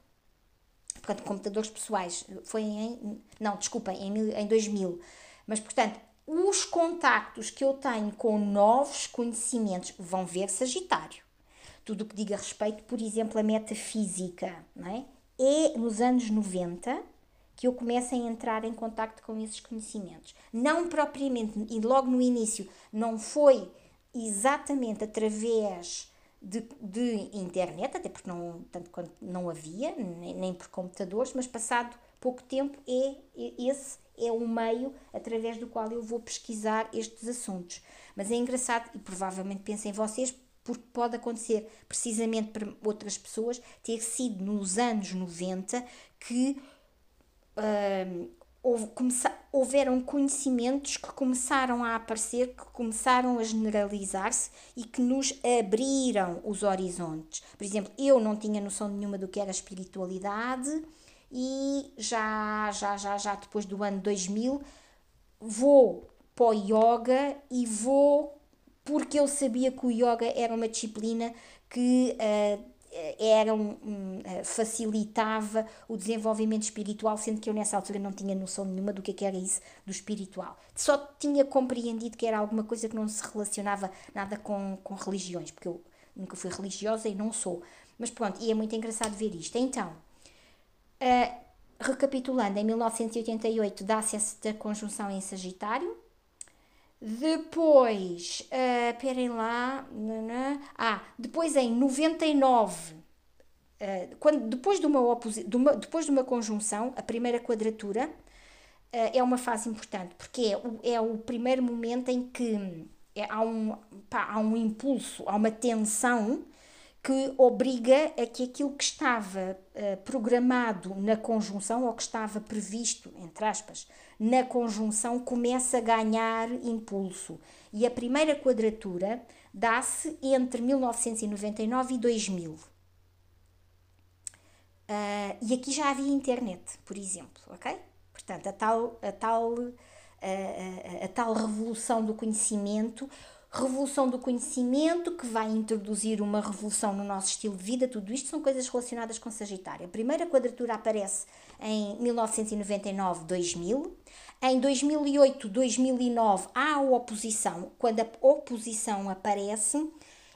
portanto, computadores pessoais, foi em, não, desculpem, em, em 2000, mas portanto, os contactos que eu tenho com novos conhecimentos vão ver Sagitário tudo o que diga respeito, por exemplo, a metafísica, não é? É nos anos 90 que eu começo a entrar em contacto com esses conhecimentos. Não propriamente, e logo no início, não foi exatamente através de, de internet, até porque não, tanto quanto não havia, nem, nem por computadores, mas passado pouco tempo é, é esse é o meio através do qual eu vou pesquisar estes assuntos. Mas é engraçado, e provavelmente pensem vocês, porque pode acontecer precisamente para outras pessoas ter sido nos anos 90 que uh, houve, houveram conhecimentos que começaram a aparecer, que começaram a generalizar-se e que nos abriram os horizontes. Por exemplo, eu não tinha noção nenhuma do que era espiritualidade e já, já, já, já depois do ano 2000 vou para o yoga e vou porque eu sabia que o yoga era uma disciplina que uh, era um, uh, facilitava o desenvolvimento espiritual, sendo que eu nessa altura não tinha noção nenhuma do que, é era isso do espiritual. Só tinha compreendido que era alguma coisa que não se relacionava nada com, com religiões, porque eu nunca fui religiosa e não sou. Mas pronto, e é muito engraçado ver isto. Então, uh, recapitulando, em 1988 dá-se esta conjunção em Sagitário, depois, uh, lá, ah, depois em 99, uh, quando, depois, de uma de uma, depois de uma conjunção, a primeira quadratura, uh, é uma fase importante, porque é o, é o primeiro momento em que é, há, um, pá, há um impulso, há uma tensão que obriga a que aquilo que estava uh, programado na conjunção, ou que estava previsto, entre aspas, na conjunção, comece a ganhar impulso. E a primeira quadratura dá-se entre 1999 e 2000. Uh, eh, e aqui já havia internet, por exemplo, ok? Portanto, a tal, a tal, a, eh, a, a tal revolução do conhecimento revolução do conhecimento que vai introduzir uma revolução no nosso estilo de vida, tudo isto são coisas relacionadas com Sagitário. A primeira quadratura aparece em 1999-2000. Em 2008-2009 há a oposição. Quando a oposição aparece,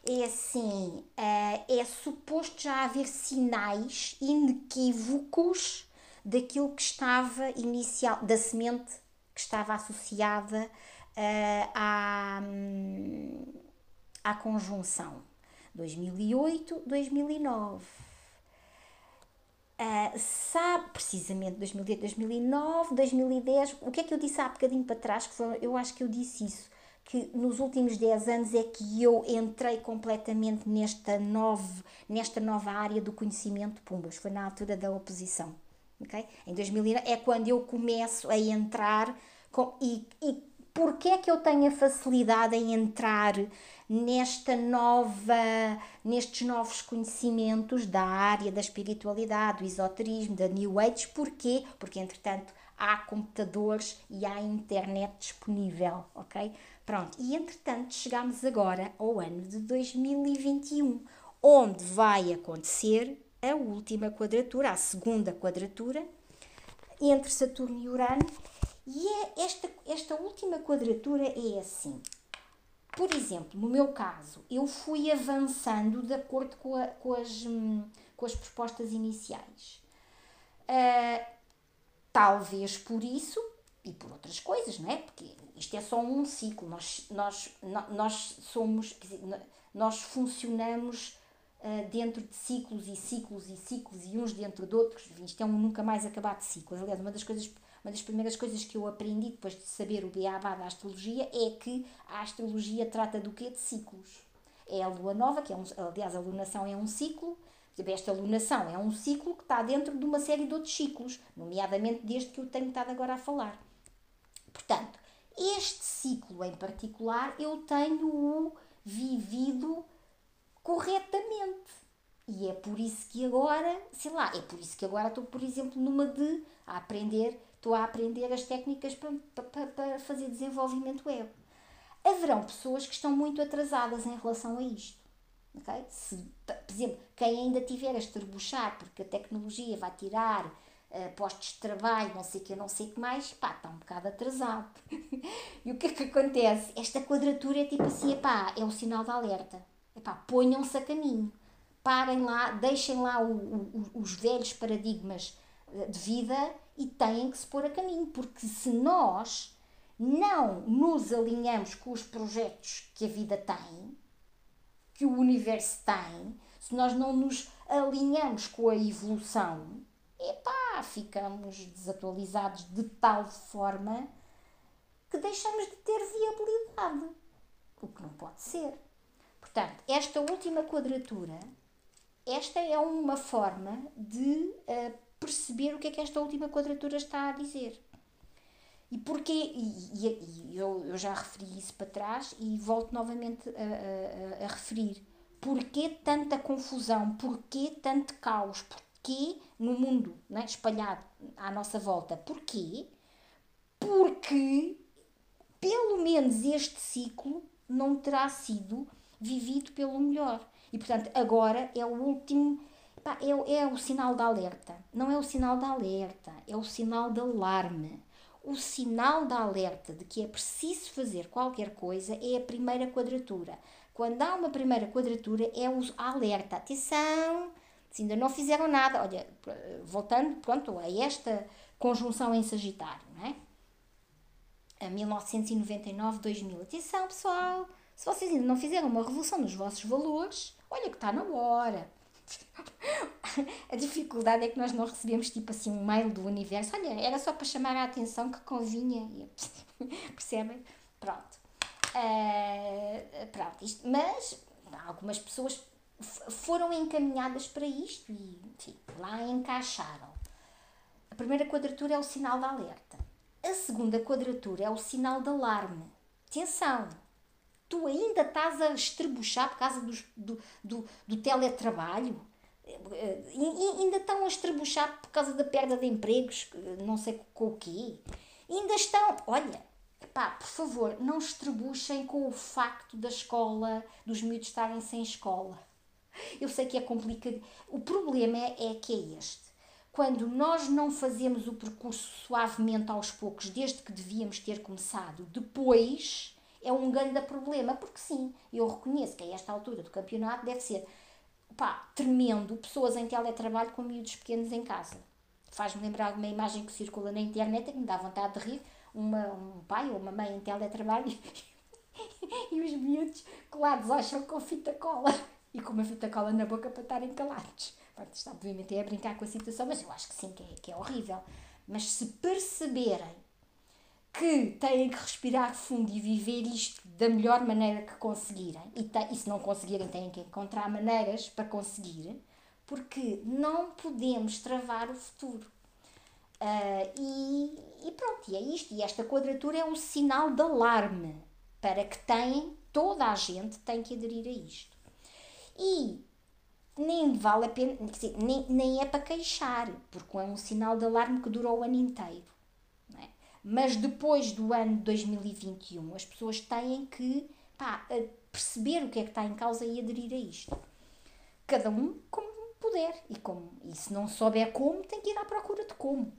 é assim, eh, é suposto já haver sinais inequívocos daquilo que estava inicial, da semente que estava associada uh, à, à conjunção 2008-2009. Uh, sabe precisamente 2008, 2009, 2010. O que é que eu disse há bocadinho para trás? Que foi, eu acho que eu disse isso. Que nos últimos 10 anos é que eu entrei completamente nesta nova, nesta nova área do conhecimento Pumbas. Foi na altura da oposição. Okay? Em 2009 é quando eu começo a entrar com, e, e porque é que eu tenho a facilidade em entrar nesta nova, nestes novos conhecimentos da área da espiritualidade, do esoterismo, da New Age, porquê? Porque entretanto há computadores e há internet disponível, ok? Pronto, e entretanto chegamos agora ao ano de 2021, onde vai acontecer a última quadratura, a segunda quadratura, entre Saturno e Urano, e é esta, esta última quadratura é assim. Por exemplo, no meu caso, eu fui avançando de acordo com, a, com, as, hum, com as propostas iniciais. Uh, talvez por isso e por outras coisas, não é? Porque isto é só um ciclo, nós, nós, nós somos, dizer, nós funcionamos uh, dentro de ciclos e ciclos e ciclos e uns dentro de outros, isto é um nunca mais acabar de ciclos. Aliás, uma das coisas uma das primeiras coisas que eu aprendi depois de saber o beabá da astrologia é que a astrologia trata do quê? De ciclos. É a lua nova, que é um, aliás, a lunação é um ciclo, esta lunação é um ciclo que está dentro de uma série de outros ciclos, nomeadamente deste que eu tenho estado agora a falar. Portanto, este ciclo em particular eu tenho-o vivido corretamente. E é por isso que agora, sei lá, é por isso que agora estou, por exemplo, numa de a aprender Estou a aprender as técnicas para, para, para fazer desenvolvimento web. Haverão pessoas que estão muito atrasadas em relação a isto. Okay? Se, por exemplo, quem ainda tiver a esterbuchar porque a tecnologia vai tirar uh, postos de trabalho, não sei o que, não sei o que mais, pá, está um bocado atrasado. e o que é que acontece? Esta quadratura é tipo assim, epá, é o sinal de alerta. Epá, ponham-se a caminho. Parem lá, deixem lá o, o, os velhos paradigmas eh, de vida e têm que se pôr a caminho, porque se nós não nos alinhamos com os projetos que a vida tem, que o universo tem, se nós não nos alinhamos com a evolução, epá, ficamos desatualizados de tal forma que deixamos de ter viabilidade, o que não pode ser. Portanto, esta última quadratura, esta é uma forma de uh, perceber o que é que esta última quadratura está a dizer. E porquê? E, e, e eu, eu, já referi isso para trás e volto novamente a, a, a, referir. Porquê tanta confusão? Porquê tanto caos? Porquê no mundo né, espalhado à nossa volta? Porquê? Porque, pelo menos, este ciclo não terá sido vivido pelo melhor. E, portanto, agora é o último Pá, é, é o sinal de alerta. Não é o sinal de alerta, é o sinal de alarme. O sinal de alerta de que é preciso fazer qualquer coisa é a primeira quadratura. Quando há uma primeira quadratura, é o alerta. Atenção, se ainda não fizeram nada. Olha, voltando pronto, a esta conjunção em Sagitário, não é? A 1999-2000. Atenção, pessoal, se vocês ainda não fizeram uma revolução nos vossos valores, olha que está na hora a dificuldade é que nós não recebemos tipo assim um mail do universo. Olha, era só para chamar a atenção que convinha. Percebem? Pronto. Uh, pronto, isto, mas algumas pessoas foram encaminhadas para isto e enfim, lá encaixaram. A primeira quadratura é o sinal de alerta. A segunda quadratura é o sinal de alarme. Atenção! Tu ainda estás a estrebuchar por causa do, do, do, do teletrabalho? E, ainda estão a estrebuchar por causa da perda de empregos, não sei com o quê. ainda estão, olha, pá, por favor, não estrebuchem com o facto da escola, dos miúdos estarem sem escola. Eu sei que é complicado. O problema é, é que é este. Quando nós não fazemos o percurso suavemente aos poucos, desde que devíamos ter começado, depois é um grande problema, porque sim, eu reconheço que a esta altura do campeonato deve ser pá, tremendo, pessoas em teletrabalho com miúdos pequenos em casa. Faz-me lembrar uma imagem que circula na internet que me dá vontade de rir, uma, um pai ou uma mãe em teletrabalho e os miúdos colados ao chão com fita cola e com uma fita cola na boca para estarem calados. Pronto, isto obviamente é a brincar com a situação, mas eu acho que sim, que é, que é horrível. Mas se perceberem que têm que respirar fundo e viver isto da melhor maneira que conseguirem, e, e se não conseguirem, têm que encontrar maneiras para conseguir, porque não podemos travar o futuro. Uh, e, e, pronto, e é isto. E esta quadratura é um sinal de alarme para que tem, toda a gente tem que aderir a isto. E nem vale a pena, dizer, nem, nem é para queixar, porque é um sinal de alarme que dura o ano inteiro. Mas depois do ano de 2021, as pessoas têm que pá, perceber o que é que está em causa e aderir a isto. Cada um como puder. E, como, e se não souber como, tem que ir à procura de como.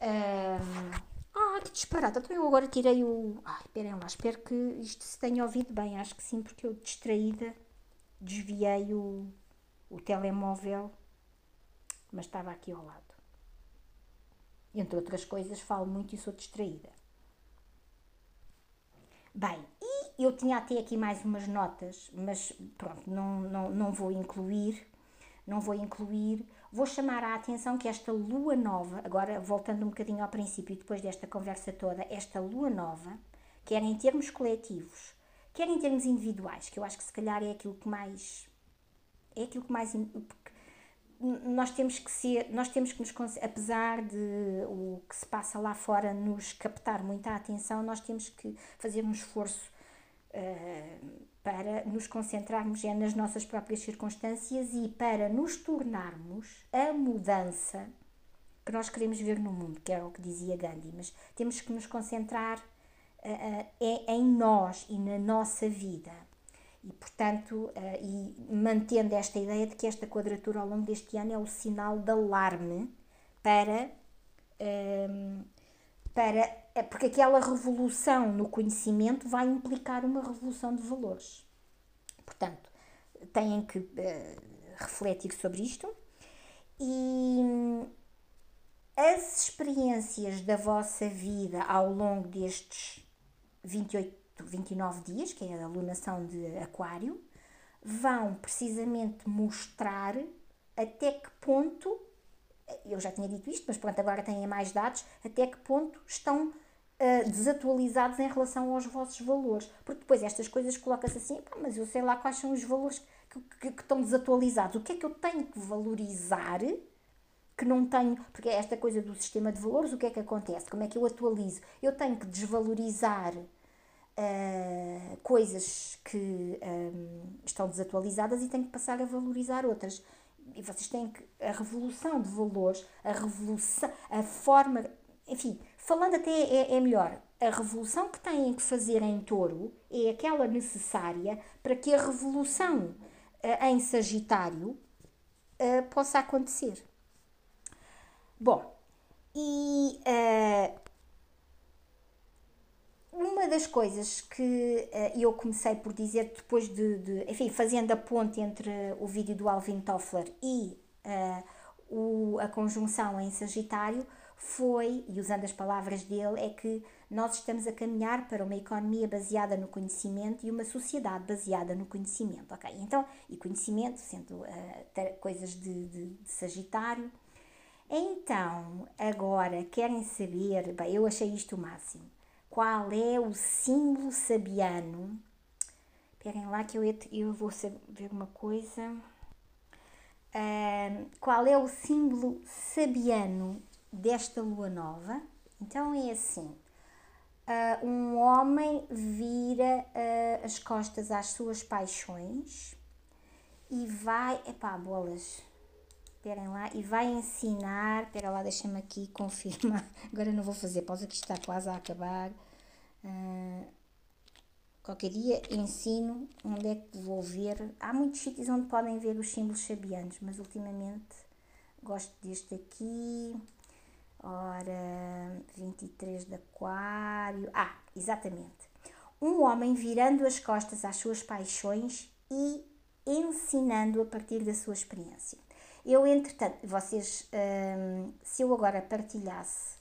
Um, ah, que disparate. Então eu agora tirei o. Ah, esperem lá, espero que isto se tenha ouvido bem. Acho que sim, porque eu distraída desviei o, o telemóvel, mas estava aqui ao lado. Entre outras coisas, falo muito e sou distraída. Bem, e eu tinha até aqui mais umas notas, mas pronto, não, não, não vou incluir. Não vou incluir. Vou chamar a atenção que esta lua nova, agora voltando um bocadinho ao princípio, depois desta conversa toda, esta lua nova, quer em termos coletivos, quer em termos individuais, que eu acho que se calhar é aquilo que mais. É aquilo que mais nós temos que ser, nós temos que nos, apesar de o que se passa lá fora nos captar muita atenção, nós temos que fazer um esforço uh, para nos concentrarmos é nas nossas próprias circunstâncias e para nos tornarmos a mudança que nós queremos ver no mundo, que era o que dizia Gandhi, mas temos que nos concentrar uh, uh, em nós e na nossa vida e, portanto, uh, e mantendo esta ideia de que esta quadratura ao longo deste ano é o sinal de alarme para, um, para eh, porque aquela revolução no conhecimento vai implicar uma revolução de valores. Portanto, têm que uh, refletir sobre isto e hum, as experiências da vossa vida ao longo destes 28 29 dias, que é a alunação de Aquário, vão precisamente mostrar até que ponto, eu já tinha dito isto, mas pronto, agora têm mais dados, até que ponto estão uh, desatualizados em relação aos vossos valores. Porque depois estas coisas colocam-se assim, mas eu sei lá quais são os valores que, que, que estão desatualizados. O que é que eu tenho que valorizar que não tenho, porque é esta coisa do sistema de valores, o que é que acontece? Como é que eu atualizo? Eu tenho que desvalorizar uh, coisas que um, ehm, estão desatualizadas e tem que passar a valorizar outras. E vocês têm que. A revolução de valores, a revolução, a forma. Enfim, falando até é, é melhor. A revolução que têm que fazer em touro é aquela necessária para que a revolução uh, em Sagitário uh, possa acontecer. Bom, e uh, uma das coisas que uh, eu comecei por dizer depois de, de, enfim, fazendo a ponte entre o vídeo do Alvin Toffler e uh, o, a conjunção em Sagitário foi, e usando as palavras dele, é que nós estamos a caminhar para uma economia baseada no conhecimento e uma sociedade baseada no conhecimento, ok? Então, e conhecimento, sendo uh, coisas de, de, de Sagitário. Então, agora, querem saber, bem, eu achei isto o máximo qual é o símbolo sabiano. Esperem lá que eu, eu vou ver uma coisa. Uh, qual é o símbolo sabiano desta lua nova? Então é assim: uh, um homem vira uh, as costas às suas paixões e vai. Epá, bolas! Esperem lá, e vai ensinar. Espera lá, deixa-me aqui confirmar. Agora não vou fazer pausa, que está quase a acabar. Uh, qualquer dia ensino onde é que vou ver. Há muitos sítios onde podem ver os símbolos sabianos, mas ultimamente gosto deste aqui. Ora, 23 de Aquário. Ah, exatamente. Um homem virando as costas às suas paixões e ensinando a partir da sua experiência. Eu, entretanto, vocês, hum, se eu agora partilhasse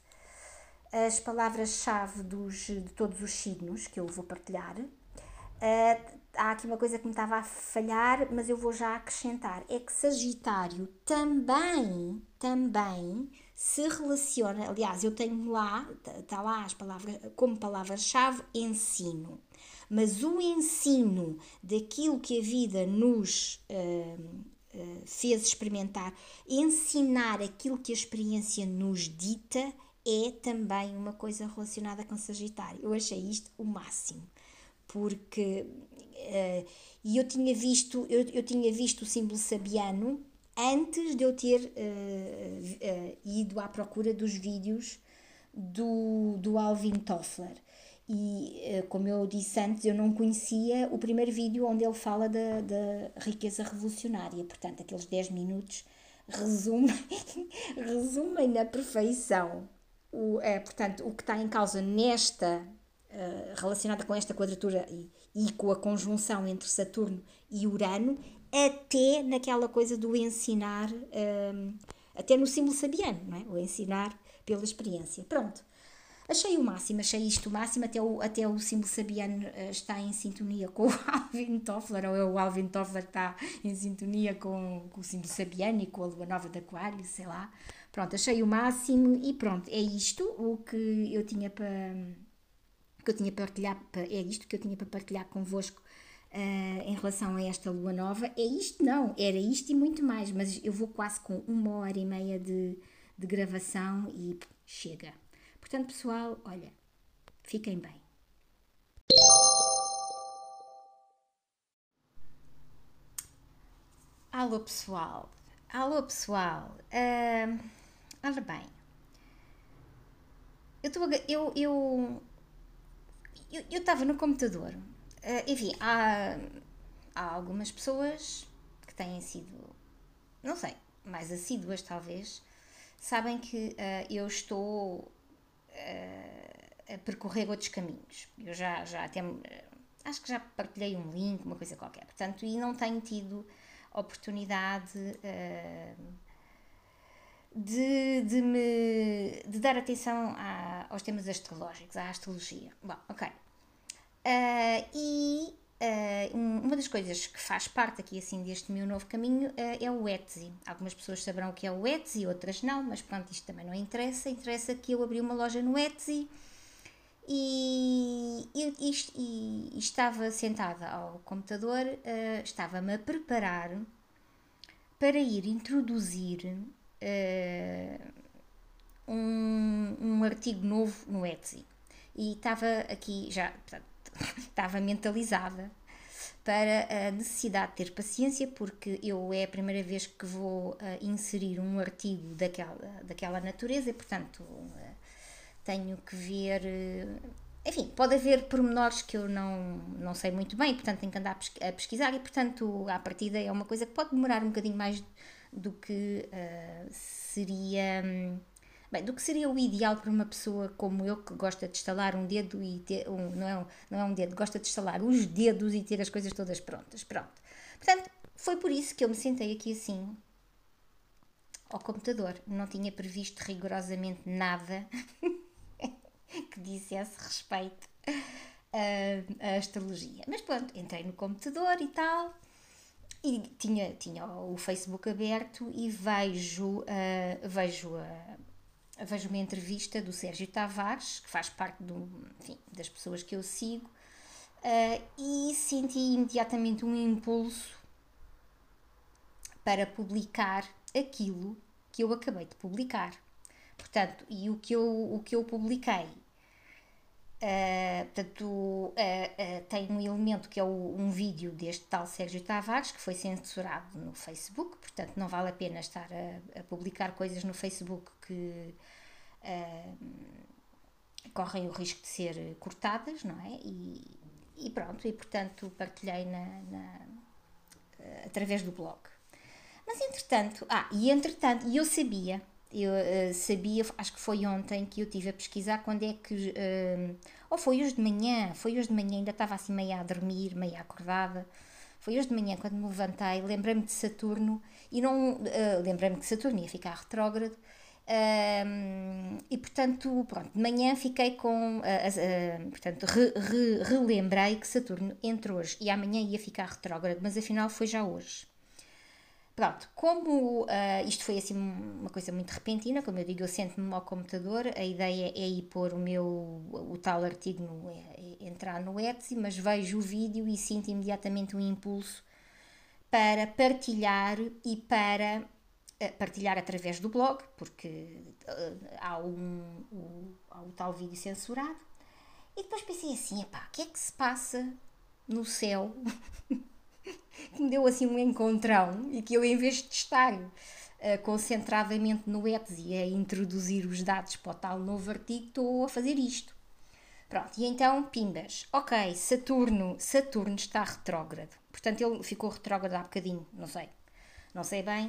as palavras-chave de todos os signos que eu vou partilhar, uh, há aqui uma coisa que me estava a falhar, mas eu vou já acrescentar. É que Sagitário também, também se relaciona, aliás, eu tenho lá, está lá as palavras, como palavra-chave, ensino. Mas o ensino daquilo que a vida nos uh, eh, fez experimentar, ensinar aquilo que a experiência nos dita é também uma coisa relacionada com Sagitário. Eu achei isto o máximo, porque uh, e eu tinha visto eu, eu tinha visto o símbolo sabiano antes de eu ter uh, ido à procura dos vídeos do do Alvin Toffler. E, eh, como eu disse antes, eu não conhecia o primeiro vídeo onde ele fala da, da riqueza revolucionária. Portanto, aqueles 10 minutos resumem, resumem na perfeição o, é, portanto, o que está em causa nesta, uh, relacionada com esta quadratura e, e com a conjunção entre Saturno e Urano, até naquela coisa do ensinar, um, até no símbolo sabiano, não é? o ensinar pela experiência. Pronto. Achei o máximo, achei isto o máximo, até o, até o símbolo sabiano uh, está em sintonia com o Alvin Toffler, ou é o Alvin Toffler está em sintonia com, com o símbolo sabiano e com a lua nova de aquário, sei lá. Pronto, achei o máximo e pronto, é isto o que eu tinha para que eu tinha para partilhar, é isto que eu tinha para partilhar convosco uh, em relação a esta lua nova. É isto? Não, era isto e muito mais, mas eu vou quase com uma hora e meia de, de gravação e chega. Portanto, pessoal, olha, fiquem bem. Alô pessoal, alô pessoal, uh, bem, eu estou eu eu eu estava no computador, uh, enfim, há, há algumas pessoas que têm sido, não sei, mais assíduas talvez, sabem que uh, eu estou a percorrer outros caminhos. Eu já, já até acho que já partilhei um link, uma coisa qualquer, portanto, e não tenho tido oportunidade uh, de, de, me, de dar atenção aos temas astrológicos, à astrologia. Bom, ok. Uh, e Uh, uma das coisas que faz parte aqui assim deste meu novo caminho uh, é o Etsy. Algumas pessoas saberão o que é o Etsy, outras não, mas pronto, isto também não interessa. Interessa que eu abri uma loja no Etsy e, e, e, e estava sentada ao computador, uh, estava-me a preparar para ir introduzir um, um artigo novo no Etsy. E estava aqui já, portanto, estava mentalizada para a necessidade de ter paciência, porque eu é a primeira vez que vou uh, inserir um artigo daquela, daquela natureza e, portanto, uh, tenho que ver. Uh, enfim, pode haver pormenores que eu não, não sei muito bem, portanto, tenho que andar a pesquisar e, portanto, à partida é uma coisa que pode demorar um bocadinho mais do que seria. Um, Bem, do que seria o ideal para uma pessoa como eu que gosta de estalar um dedo e ter, um, não, é um, não é um dedo, gosta de estalar os dedos e ter as coisas todas prontas. Pronto. Portanto, foi por isso que eu me sentei aqui assim ao computador. Não tinha previsto rigorosamente nada que dissesse respeito à, astrologia. Mas pronto, entrei no computador e tal. E tinha, tinha o Facebook aberto e vejo, uh, vejo a, vejo uma entrevista do Sérgio Tavares, que faz parte do, enfim, das pessoas que eu sigo, uh, e senti imediatamente um impulso para publicar aquilo que eu acabei de publicar. Portanto, e o que eu, o que eu publiquei Uh, portanto, uh, uh, tem um elemento que é o, um vídeo deste tal Sérgio Tavares que foi censurado no Facebook, portanto, não vale a pena estar a, a publicar coisas no Facebook que correm o risco de ser cortadas, não é? E, e pronto, e portanto partilhei na, na através do blog. Mas entretanto, ah, e entretanto, e eu sabia eu uh, sabia, acho que foi ontem que eu tive a pesquisar quando é que. Uh, ou foi hoje de manhã, foi hoje de manhã, ainda estava assim meio a dormir, meio acordada. Foi hoje de manhã quando me levantei, lembrei-me de Saturno e não. Uh, lembrei-me que Saturno ia ficar retrógrado. e portanto, pronto, de manhã fiquei com. portanto, re, re, relembrei que Saturno entre hoje e amanhã ia ficar retrógrado, mas afinal foi já hoje. Pronto, como uh, isto foi assim uma coisa muito repentina, como eu digo, eu sento-me ao computador, a ideia é ir pôr o meu, o tal artigo, no, é, entrar no Etsy, mas vejo o vídeo e sinto imediatamente um impulso para partilhar e para uh, partilhar através do blog, porque uh, há, um, um, há o tal vídeo censurado. E depois pensei assim, epá, o que é que se passa no céu que me deu assim um encontrão e que eu, em vez de estar uh, concentradamente no Etsy a introduzir os dados para o tal novo artigo, estou a fazer isto. Pronto, e então, pimbas. Ok, Saturno, Saturno está retrógrado. Portanto, ele ficou retrógrado há bocadinho, não sei. Não sei bem.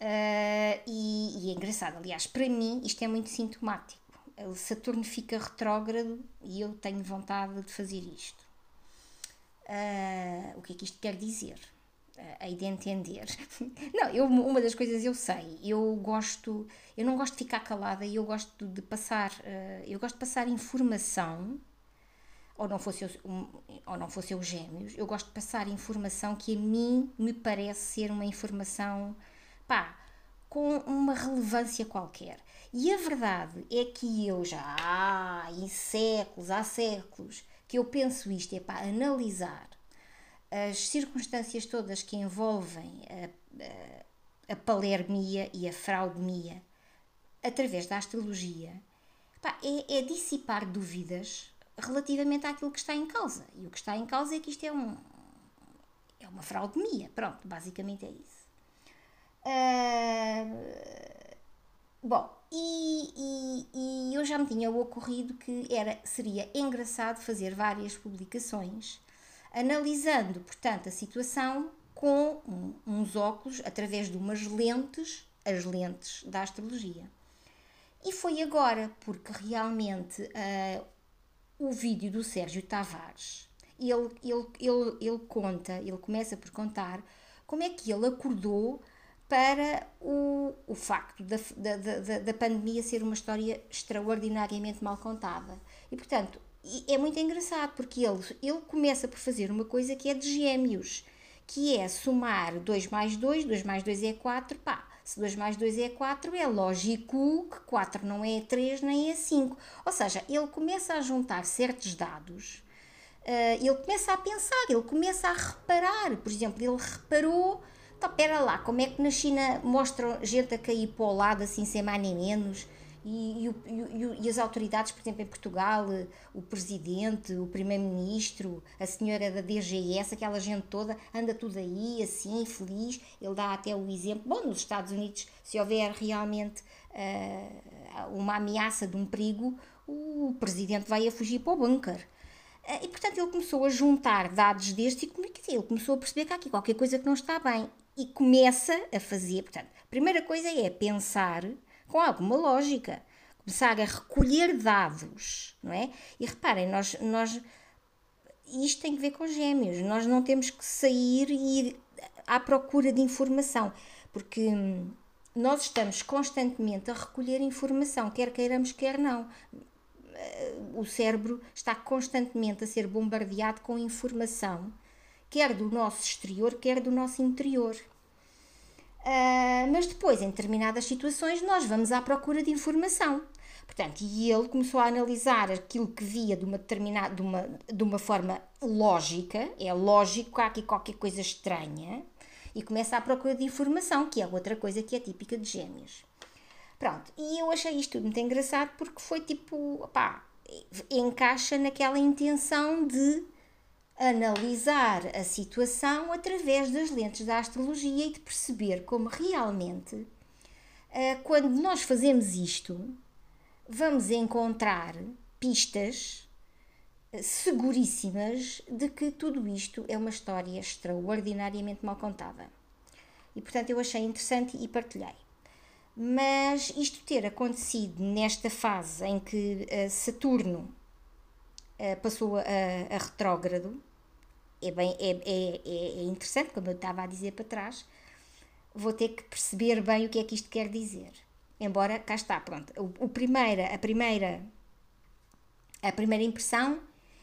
Uh, e, e, é engraçado, aliás, para mim isto é muito sintomático. Saturno fica retrógrado e eu tenho vontade de fazer isto. Uh, o que é que isto quer dizer? Uh, de entender. não, eu, uma das coisas eu sei, eu gosto, eu não gosto de ficar calada e eu gosto de passar, uh, eu gosto de passar informação, ou não fosse um, ou não fosse eu gêmeos, eu gosto de passar informação que a mim me parece ser uma informação pá, com uma relevância qualquer. E a verdade é que eu já em séculos, há séculos, que eu penso isto, é para analisar as circunstâncias todas que envolvem a, a, a palermia e a fraudemia através da astrologia, pá, é, é dissipar dúvidas relativamente àquilo que está em causa. E o que está em causa é que isto é um é uma fraudemia. Pronto, basicamente é isso. Uh, bom, e, e, e, eu já me tinha ocorrido que era, seria engraçado fazer várias publicações analisando, portanto, a situação com um, uns óculos através de umas lentes, as lentes da astrologia. E foi agora, porque realmente uh, o vídeo do Sérgio Tavares, ele, ele, ele, ele conta, ele começa por contar como é que ele acordou para o, o facto da, da, da, da pandemia ser uma história extraordinariamente mal contada. E, portanto, é muito engraçado, porque ele, ele começa por fazer uma coisa que é de gêmeos, que é somar 2 mais 2, 2 mais 2 é 4, pá, se 2 mais 2 é 4, é lógico que 4 não é 3 nem é 5. Ou seja, ele começa a juntar certos dados, uh, ele começa a pensar, ele começa a reparar. Por exemplo, ele reparou então, pera lá, como é que na China mostram gente a cair para o lado assim, sem mais nem menos? E, e, e, e, as autoridades, por exemplo, em Portugal, o presidente, o primeiro-ministro, a senhora da DGS, aquela gente toda, anda tudo aí, assim, feliz. Ele dá até o exemplo. Bom, nos Estados Unidos, se houver realmente uh, uma ameaça de um perigo, o presidente vai a fugir para o bunker. Uh, e, portanto, ele começou a juntar dados destes e ele começou a perceber que há aqui qualquer coisa que não está bem e começa a fazer. Portanto, a primeira coisa é pensar com alguma lógica, começar a recolher dados, não é? E reparem, nós, nós isto tem que ver com gêmeos, nós não temos que sair e ir à procura de informação, porque nós estamos constantemente a recolher informação, quer queiramos, quer não. O cérebro está constantemente a ser bombardeado com informação quer do nosso exterior, quer do nosso interior. Uh, mas depois, em determinadas situações, nós vamos à procura de informação. Portanto, e ele começou a analisar aquilo que via de uma determinada, de uma, de uma forma lógica, é lógico que há aqui qualquer coisa estranha, e começa à procura de informação, que é outra coisa que é típica de gêmeos. Pronto, e eu achei isto tudo muito engraçado porque foi tipo, pá, encaixa naquela intenção de analisar a situação através das lentes da astrologia e de perceber como realmente, eh, quando nós fazemos isto, vamos encontrar pistas eh, seguríssimas de que tudo isto é uma história extraordinariamente mal contada. E portanto eu achei interessante e partilhei. Mas isto ter acontecido nesta fase em que eh, Saturno passou a, a retrógrado, é, bem, é, é, é, é interessante, como eu estava a dizer para trás, vou ter que perceber bem o que é que isto quer dizer. Embora, cá está, pronto. O, o primeira, a, primeira, a primeira impressão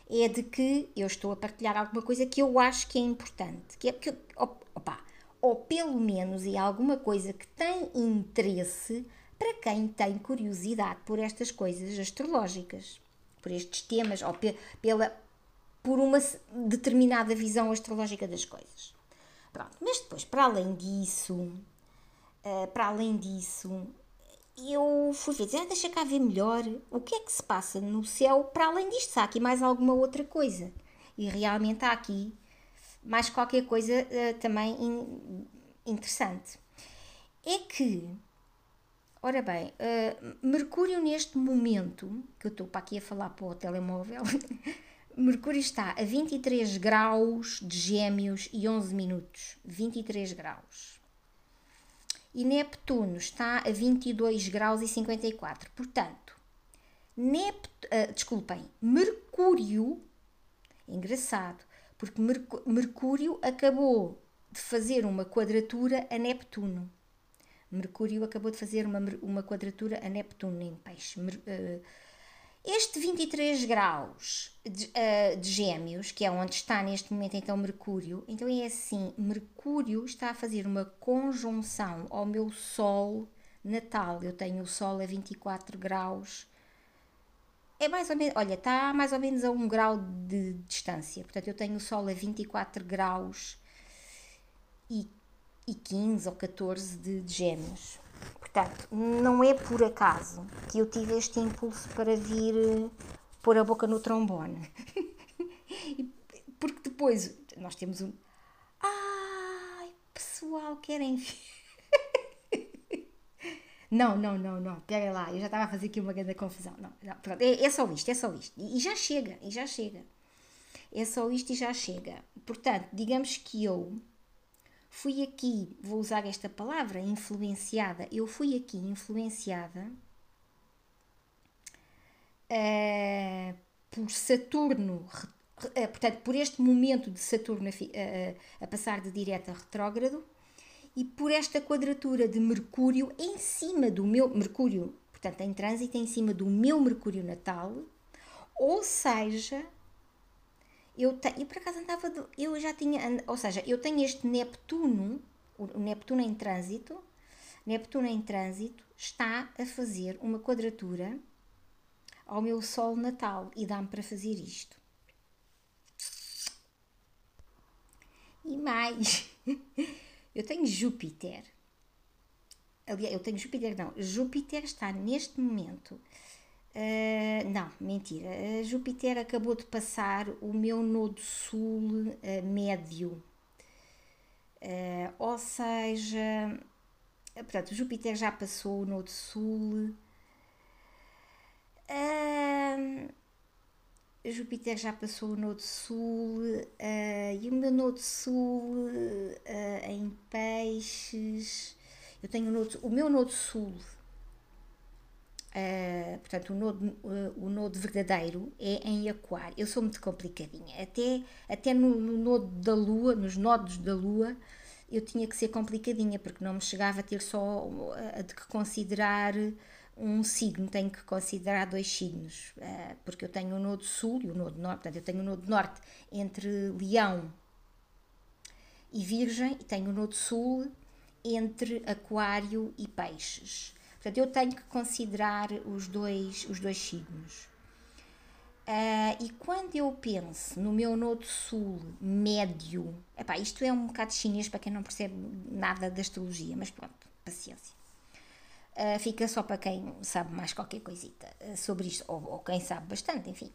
é de que eu estou a partilhar alguma coisa que eu acho que é importante. Que é porque, opa, ou pelo menos é alguma coisa que tem interesse para quem tem curiosidade por estas coisas astrológicas, por estes temas, ou pe pela, por uma determinada visão astrológica das coisas. Pronto, mas depois, para além disso, uh, para além disso, eu fui ver, ah, deixa cá ver melhor o que é que se passa no céu para além disto, há aqui mais alguma outra coisa. E realmente há aqui mais qualquer coisa uh, também in, interessante. é que, ora bem, uh, Mercúrio neste momento, que eu estou para aqui a falar para o telemóvel, Mercúrio está a 23 graus de Gêmeos e 11 minutos. 23 graus. E Neptuno está a 22 graus e 54. Portanto, Nept uh, desculpem, Mercúrio, engraçado, porque Mercúrio acabou de fazer uma quadratura a Neptuno. Mercúrio acabou de fazer uma, uma quadratura a Neptuno em peixe. Uh, este 23 graus de, uh, de, Gêmeos, que é onde está neste momento então Mercúrio, então é assim: Mercúrio está a fazer uma conjunção ao meu Sol natal. Eu tenho o Sol a 24 graus. É mais ou menos, olha, está mais ou menos a um grau de distância. Portanto, eu tenho o Sol a 24 graus e, e 15 ou 14 de, de Gêmeos. Portanto, não é por acaso que eu tive este impulso para vir eh, pôr a boca no trombone. Porque depois nós temos um. Ai, pessoal, querem Não, não, não, não, pega lá, eu já estava a fazer aqui uma grande confusão. Não, não pronto, é, é só isto, é só isto. E, e já chega, e já chega. É só isto e já chega. Portanto, digamos que eu fui aqui, vou usar esta palavra, influenciada, eu fui aqui influenciada uh, por Saturno, uh, portanto, por este momento de Saturno a, uh, a passar de direto a retrógrado e por esta quadratura de Mercúrio em cima do meu Mercúrio, portanto, em trânsito em cima do meu Mercúrio natal, ou seja, eu tenho, e por acaso andava, de, eu já tinha, ou seja, eu tenho este Neptuno, o Neptuno em trânsito, Neptuno em trânsito está a fazer uma quadratura ao meu Sol natal e dá-me para fazer isto. E mais, eu tenho Júpiter. Aliás, eu tenho Júpiter, não. Júpiter está neste momento Uh, não, mentira. Uh, Júpiter acabou de passar o meu nodo sul uh, médio. ou seja, portanto, Júpiter já passou o nodo sul. Júpiter já passou o nodo sul e o meu nodo sul em peixes. Eu tenho o, nodo, o meu nodo sul Uh, portanto, o nodo, uh, o nodo verdadeiro é em aquário. Eu sou muito complicadinha. Até, até no, no, nodo da lua, nos nodos da lua, eu tinha que ser complicadinha, porque não me chegava a ter só uh, de que considerar um signo, tenho que considerar dois signos, porque eu tenho o nodo sul e o nodo norte, portanto, eu tenho o nodo norte entre leão e virgem, e tenho o nodo sul entre aquário e peixes. Portanto, eu tenho que considerar os dois, os dois signos. Uh, e quando eu penso no meu nodo sul médio, epá, isto é um bocado chinês para quem não percebe nada da astrologia, mas pronto, paciência. Uh, fica só para quem sabe mais qualquer coisita uh, sobre isto, ou, ou, quem sabe bastante, enfim.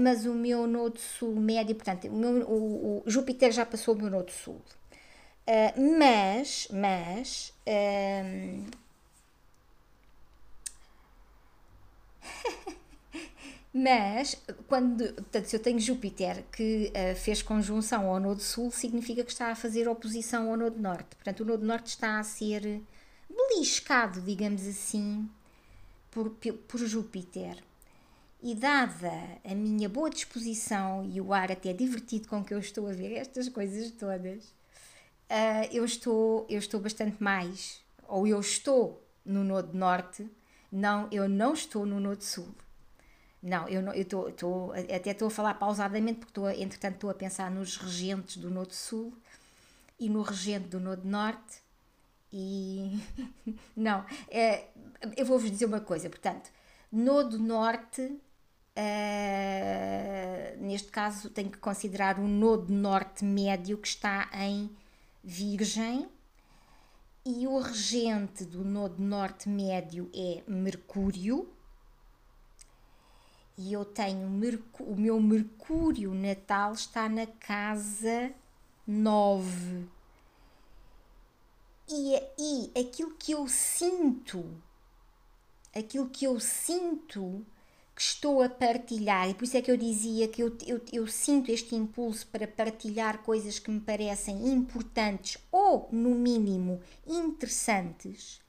mas o meu nodo sul médio, portanto, o, meu, o, o Júpiter já passou o meu nodo sul. mas, mas, Mas, quando, portanto, se eu tenho Júpiter que uh, fez conjunção ao Nodo Sul, significa que está a fazer oposição ao Nodo Norte. Portanto, o Nodo Norte está a ser beliscado, digamos assim, por, por Júpiter. E dada a minha boa disposição e o ar até divertido com que eu estou a ver estas coisas todas, uh, eu, estou, eu estou bastante mais, ou eu estou no Nodo Norte, não, eu não estou no Nodo Sul. Não, eu, tô, tô, até estou a falar pausadamente porque estou, entretanto estou a pensar nos regentes do Nodo Sul e no regente do Nodo Norte e não, é, eu vou-vos dizer uma coisa, portanto, Nodo Norte, uh, neste caso tenho que considerar o Nodo Norte médio que está em Virgem e o regente do Nodo Norte médio é Mercúrio e eu tenho o meu Mercúrio natal está na casa 9. e, e aquilo que eu sinto, aquilo que eu sinto que estou a partilhar, e por isso é que eu dizia que eu, eu, eu, sinto este impulso para partilhar coisas que me parecem importantes ou, no mínimo, interessantes.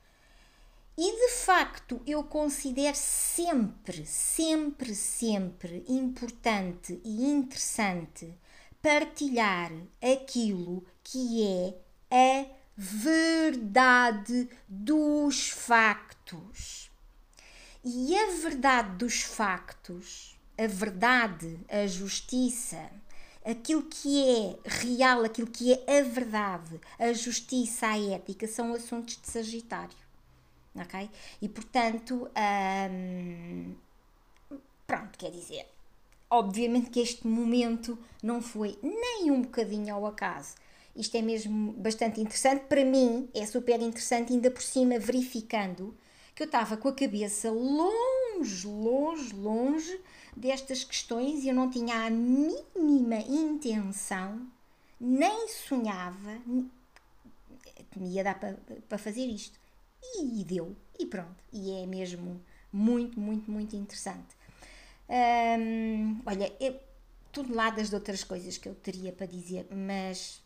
E de facto eu considero sempre, sempre, sempre importante e interessante partilhar aquilo que é a verdade dos factos. E a verdade dos factos, a verdade, a justiça, aquilo que é real, aquilo que é a verdade, a justiça, a ética, são assuntos de Sagitário. Ok? E portanto, hum, pronto, quer dizer, obviamente que este momento não foi nem um bocadinho ao acaso. Isto é mesmo bastante interessante. Para mim, é super interessante, ainda por cima, verificando que eu estava com a cabeça longe, longe, longe destas questões e eu não tinha a mínima intenção, nem sonhava que me ia dar para, para fazer isto. E deu, e pronto. E é mesmo muito, muito, muito interessante. Hum, olha, eu, toneladas de outras coisas que eu teria para dizer, mas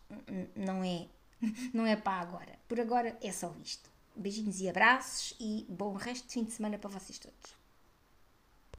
não é, não é para agora. Por agora é só isto. Beijinhos e abraços e bom resto de fim de semana para vocês todos.